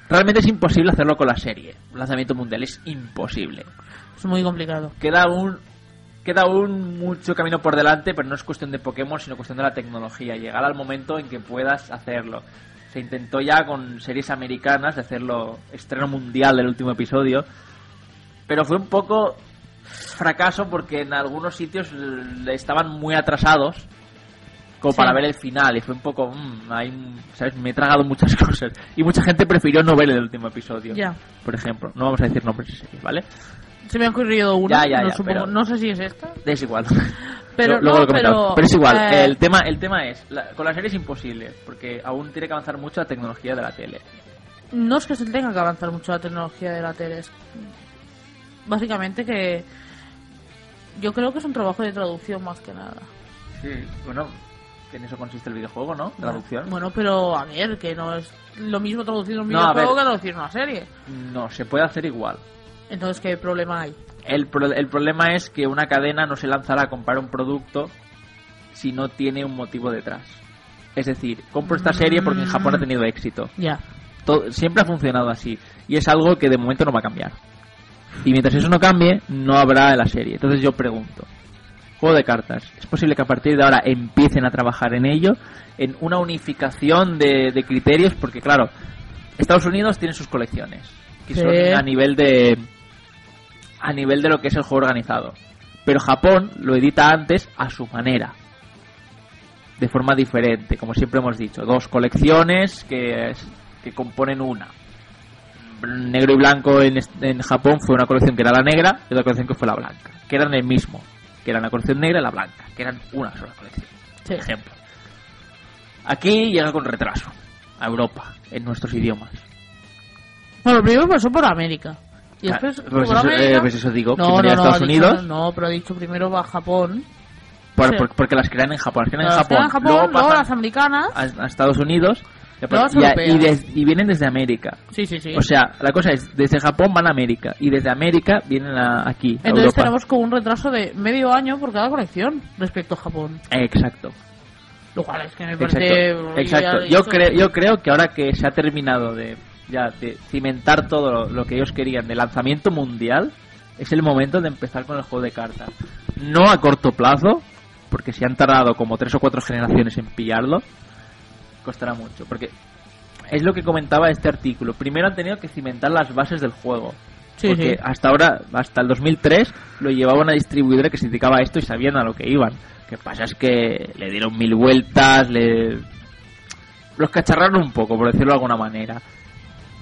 realmente es imposible hacerlo con la serie. Un lanzamiento mundial es imposible. Es muy complicado. Queda aún queda aún mucho camino por delante, pero no es cuestión de Pokémon, sino cuestión de la tecnología. Llegar al momento en que puedas hacerlo. Se intentó ya con series americanas de hacerlo estreno mundial del último episodio, pero fue un poco fracaso porque en algunos sitios estaban muy atrasados como Sí. para ver el final y fue un poco mm, hay ¿sabes? me he tragado muchas [laughs] cosas y mucha gente prefirió no ver el último episodio Ya. por ejemplo no vamos a decir nombres de series ¿vale? Se me ha ocurrido una, Ya, ya, no, ya, supongo- pero- no sé si es esta, es igual [laughs] pero Luego no, lo comentamos. pero, es igual eh, el tema el tema es la- con la serie es imposible porque aún tiene que avanzar mucho la tecnología de la tele no es que se tenga que avanzar mucho la tecnología de la tele, es básicamente que yo creo que es un trabajo de traducción más que nada. sí bueno que en eso consiste el videojuego ¿no? traducción Bueno, pero a ver, que no es lo mismo traducir un videojuego que traducir una serie. no se puede hacer igual Entonces, ¿qué problema hay? El, pro- el problema es que una cadena no se lanzará a comprar un producto si no tiene un motivo detrás. Es decir, compro esta serie porque en Japón ha tenido éxito. Ya. Todo- siempre ha funcionado así. Y es algo que de momento no va a cambiar. Y mientras eso no cambie, no habrá la serie. Entonces yo pregunto, juego de cartas, ¿es posible que a partir de ahora empiecen a trabajar en ello? En una unificación de, de criterios, porque claro, Estados Unidos tiene sus colecciones, que Sí. son a nivel de a nivel de lo que es el juego organizado. Pero Japón lo edita antes a su manera, de forma diferente, como siempre hemos dicho, dos colecciones que, que componen una. Negro y blanco en, en Japón fue una colección que era la negra y otra colección que fue la blanca, que eran el mismo, que eran la colección negra y la blanca, que eran una sola colección. Sí. Ejemplo. Aquí llega con retraso a Europa, en nuestros idiomas. Bueno, primero pasó por América. Y Ah, después pues por eso- América. eh, pues eso digo, No, Estados dicho- Unidos. no, pero ha dicho primero va a Japón. Por- Sí. por- porque las crean en Japón, las crean en Japón, crean en Japón, luego luego pasan las americanas. a, a Estados Unidos y, Luego las y a- y europeas. des- y vienen desde América. Sí, sí, sí. O sea, la cosa es, desde Japón van a América y desde América vienen a- aquí, a Entonces Europa. tenemos como un retraso de medio año por cada colección respecto a Japón. Exacto, Lo cual es que me parece... exacto, exacto. Yo creo, yo creo que ahora que se ha terminado de ya de cimentar todo lo, lo que ellos querían de lanzamiento mundial, es el momento de empezar con el juego de cartas. No a corto plazo, porque si han tardado como tres o cuatro generaciones en pillarlo, costará mucho. Porque es lo que comentaba este artículo. Primero han tenido que cimentar las bases del juego. Sí, porque sí. hasta ahora, hasta el 2003, lo llevaba una distribuidora que se dedicaba a esto y sabían a lo que iban. Lo que pasa es que le dieron mil vueltas, le... los cacharraron un poco, por decirlo de alguna manera.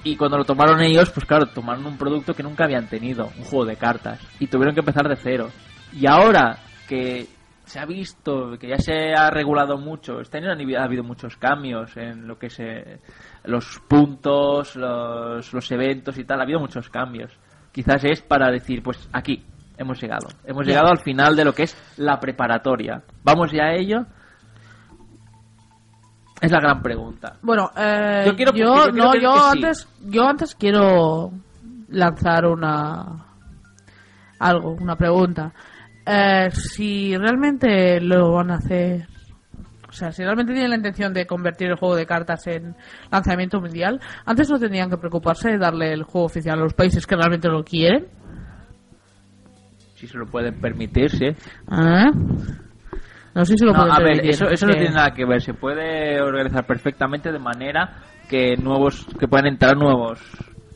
Y cuando lo tomaron ellos, pues claro, tomaron un producto que nunca habían tenido, un juego de cartas, y tuvieron que empezar de cero. Y ahora que se ha visto, que ya se ha regulado mucho, este año ha habido muchos cambios en lo que es eh, los puntos, los, los eventos y tal, ha habido muchos cambios. Quizás es para decir, pues aquí hemos llegado. Hemos llegado al final de lo que es la preparatoria. ¿Vamos ya a ello? Es la gran pregunta. Bueno, eh, Yo quiero- yo, no, yo sí. antes, yo antes quiero lanzar una algo, una pregunta. Eh, si realmente lo van a hacer, o sea, si realmente tienen la intención de convertir el juego de cartas en lanzamiento mundial, antes no tendrían que preocuparse de darle el juego oficial a los países que realmente lo quieren. Si se lo pueden permitir, sí. ¿Ah? No sé si lo No, pueden a ver, eso, eso no tiene nada que ver. Se puede organizar perfectamente de manera que nuevos que puedan entrar nuevos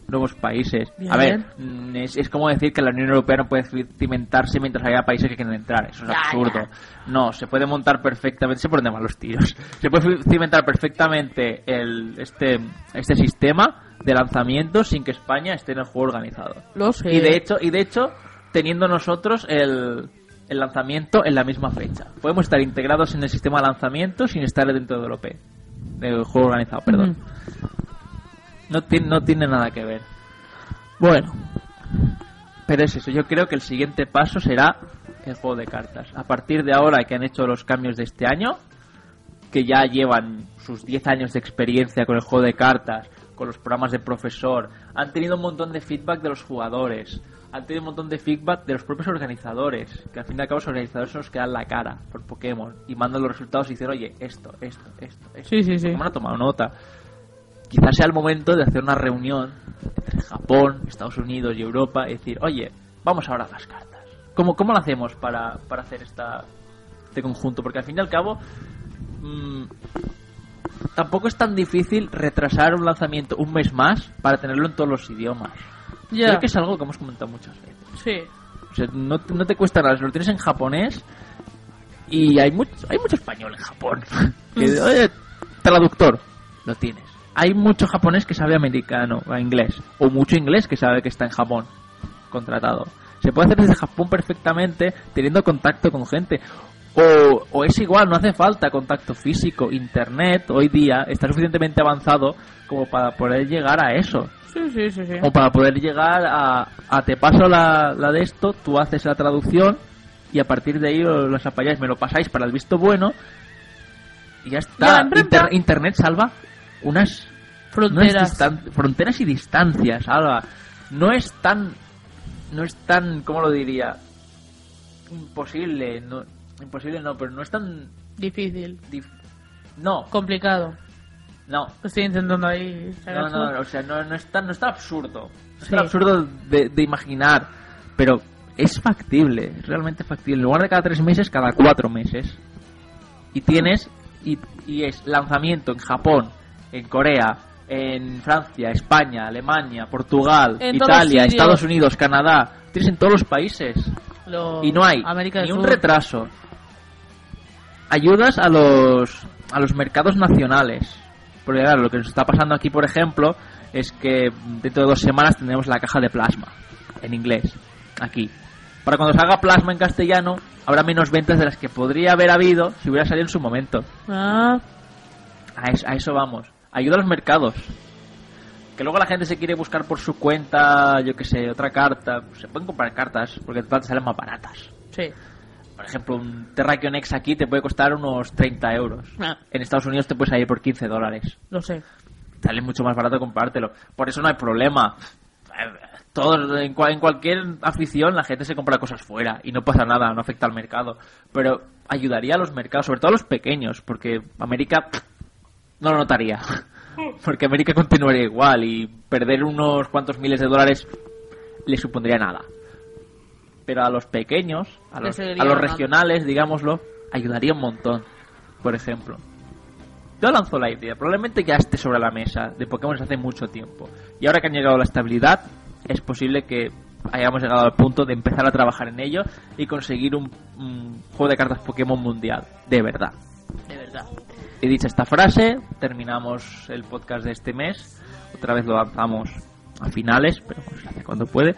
nuevos países. A ver, mm, es, es como decir que la Unión Europea no puede cimentarse mientras haya países que quieren entrar. Eso es Ya, absurdo. No, se puede montar perfectamente. Se ponen de malos tiros. [laughs] Se puede cimentar perfectamente el, este, este sistema de lanzamiento sin que España esté en el juego organizado. Lo sé. Y de hecho, y de hecho, teniendo nosotros el, el lanzamiento en la misma fecha. Podemos estar integrados en el sistema de lanzamiento sin estar dentro del juego organizado, perdón. No, tiene, no tiene nada que ver. Bueno, Pero es eso, yo creo que el siguiente paso será el juego de cartas. A partir de ahora que han hecho los cambios de este año, que ya llevan sus 10 años de experiencia con el juego de cartas, con los programas de profesor, han tenido un montón de feedback de los jugadores, han tenido un montón de feedback de los propios organizadores, que al fin y al cabo los organizadores son los que dan la cara por Pokémon y mandan los resultados y dicen, oye, esto, esto, esto, esto. Sí, sí, sí. Pokémon ha tomado nota. Quizás sea el momento de hacer una reunión entre Japón, Estados Unidos y Europa y decir, oye, vamos ahora a las cartas. ¿Cómo, cómo lo hacemos para, para hacer esta, este conjunto? Porque al fin y al cabo, mm, tampoco es tan difícil retrasar un lanzamiento un mes más para tenerlo en todos los idiomas. Ya. Creo que es algo que hemos comentado muchas veces. Sí. O sea, no, no te cuesta nada, lo tienes en japonés y hay mucho, hay mucho español en Japón. [laughs] Que, oye, traductor, lo tienes. Hay mucho japonés que sabe americano o inglés, o mucho inglés que sabe que está en Japón contratado. Se puede hacer desde Japón perfectamente teniendo contacto con gente. O, o es igual, no hace falta contacto físico. Internet hoy día está suficientemente avanzado como para poder llegar a eso. Sí, sí, sí, sí. O para poder llegar a, a te paso la, la de esto, tú haces la traducción y a partir de ahí os las apañáis, me lo pasáis para el visto bueno y ya está. Inter- Internet salva unas Fronteras. unas fronteras y distancias, salva. No es tan, no es tan, ¿cómo lo diría? Imposible, no, imposible no, pero no es tan, Difícil. dif- no, Complicado. no, Estoy intentando ahí No, no, su- o sea, no, no es tan, no es tan absurdo. No es Sí. tan absurdo de, de imaginar, pero es factible, es realmente factible. En lugar de cada tres meses, cada cuatro meses. Y tienes, y, y es lanzamiento en Japón, en Corea, en Francia, España, Alemania, Portugal, En Italia. Estados Unidos, Canadá. Tienes en todos los países. Y no hay América ni un Sur. retraso. Ayudas a los, a los mercados nacionales. Porque claro, lo que nos está pasando aquí, por ejemplo, es que dentro de dos semanas tendremos la caja de plasma en inglés, aquí. Para cuando salga plasma en castellano, habrá menos ventas de las que podría haber habido si hubiera salido en su momento. Ah, A eso, a eso vamos. Ayuda a los mercados. Que luego la gente se quiere buscar por su cuenta, yo que sé, otra carta. Se pueden comprar cartas porque total te salen más baratas. sí. Por ejemplo, un Terrakion X aquí te puede costar unos 30 euros. Ah, En Estados Unidos te puedes salir por 15 dólares. lo sé. Sale mucho más barato comprártelo. Por eso no hay problema. Todos, en, cua- en cualquier afición la gente se compra cosas fuera y no pasa nada, no afecta al mercado. Pero ayudaría a los mercados, sobre todo a los pequeños, porque América pff, no lo notaría. [laughs] Porque América continuaría igual y perder unos cuantos miles de dólares le supondría nada. Pero a los pequeños, a los, a regionales, digámoslo, ayudaría un montón. Por ejemplo. Yo lanzo la idea, probablemente ya esté sobre la mesa de Pokémon desde hace mucho tiempo. Y ahora que han llegado a la estabilidad, es posible que hayamos llegado al punto de empezar a trabajar en ello y conseguir un, un juego de cartas Pokémon mundial. De verdad. Y dicha esta frase, terminamos el podcast de este mes. Otra vez lo lanzamos a finales, pero se hace cuando puede.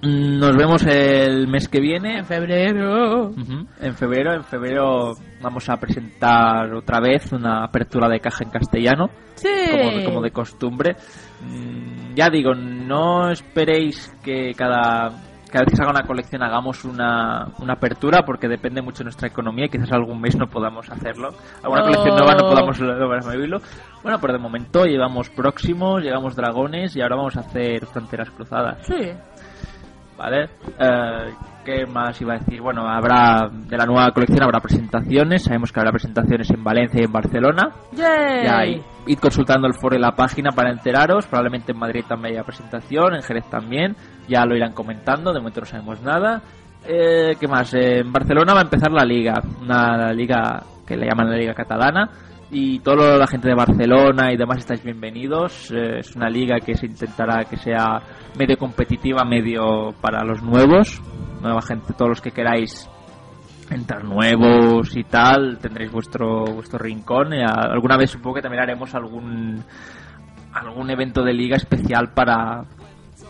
Nos vemos el mes que viene. En febrero. En febrero, en febrero vamos a presentar otra vez una apertura de caja en castellano, Sí. como, como de costumbre. Mm, Ya digo, no esperéis que cada, cada vez que salga una colección hagamos una, una apertura, porque depende mucho de nuestra economía y quizás algún mes no podamos hacerlo. Alguna colección nueva no podamos vivirlo. Bueno, pero de momento llevamos próximos, llegamos dragones y ahora vamos a hacer fronteras cruzadas. Sí. ¿Vale? Eh, ¿Qué más iba a decir? Bueno, habrá de la nueva colección habrá presentaciones. Sabemos que habrá presentaciones en Valencia y en Barcelona. Ya. Id consultando el foro y la página para enteraros. Probablemente en Madrid también haya presentación, en Jerez también. Ya lo irán comentando. De momento no sabemos nada. Eh, ¿Qué más? Eh, en Barcelona va a empezar la liga. Una liga que le llaman la liga catalana. Y toda la gente de Barcelona y demás estáis bienvenidos. Eh, es una liga que se intentará que sea medio competitiva, medio para los nuevos. Nueva gente, todos los que queráis entrar nuevos y tal, tendréis vuestro vuestro rincón. Y a- alguna vez supongo que también haremos algún algún evento de liga especial para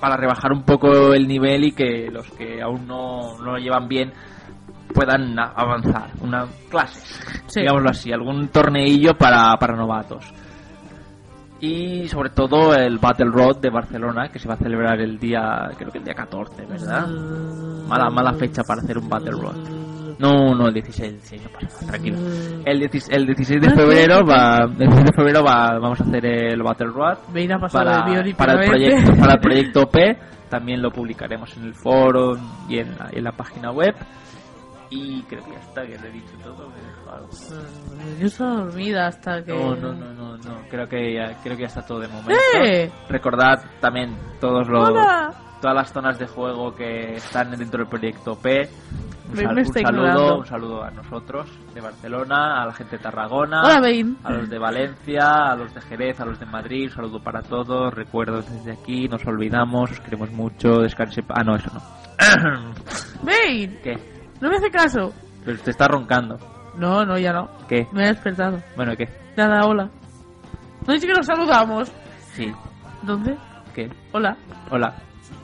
para rebajar un poco el nivel y que los que aún no, no lo llevan bien puedan avanzar. Una clases, Sí. digámoslo así, algún torneillo para, para novatos. Y sobre todo el Battle Road de Barcelona, que se va a celebrar el día, creo que el día 14, ¿verdad? Mala, mala fecha para hacer un Battle Road. No, no, el 16, el 16 no pasa nada, tranquilo. El, 16 el 16 de febrero va, el 16 de febrero va, vamos a hacer el Battle Road para, para el proyecto, para el [laughs] proyecto P. También lo publicaremos en el foro y en la, en la página web. Y creo que ya está, que le he dicho todo. Yo estaba dormida hasta que... No, no, no, no, no. Creo que ya, creo que ya está todo de momento. ¡Eh! Recordad también todos los, ¡Hola! todas las zonas de juego que están dentro del proyecto P. Un, sal- saludo, ignorando. un saludo a nosotros de Barcelona, a la gente de Tarragona, Hola, a los de Valencia, a los de Jerez, a los de Madrid. Un saludo para todos. Recuerdos desde aquí. Nos olvidamos. Os queremos mucho. Descanse. Ah, no, eso no. [coughs] Bein, ¿Qué? no me hace caso. Pero usted está roncando. No, no, ya no. ¿Qué? Me he despertado. Bueno, ¿qué? Nada, hola. No dice que nos saludamos. Sí. ¿Dónde? ¿Qué? Hola. Hola.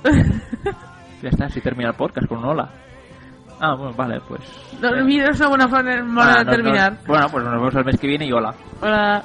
[laughs] Ya está, si termina el podcast con un hola. Ah, bueno, vale, pues. No, eh. mira, es una buena forma Ah, de no, terminar. no. Bueno, pues nos vemos el mes que viene y hola. Hola.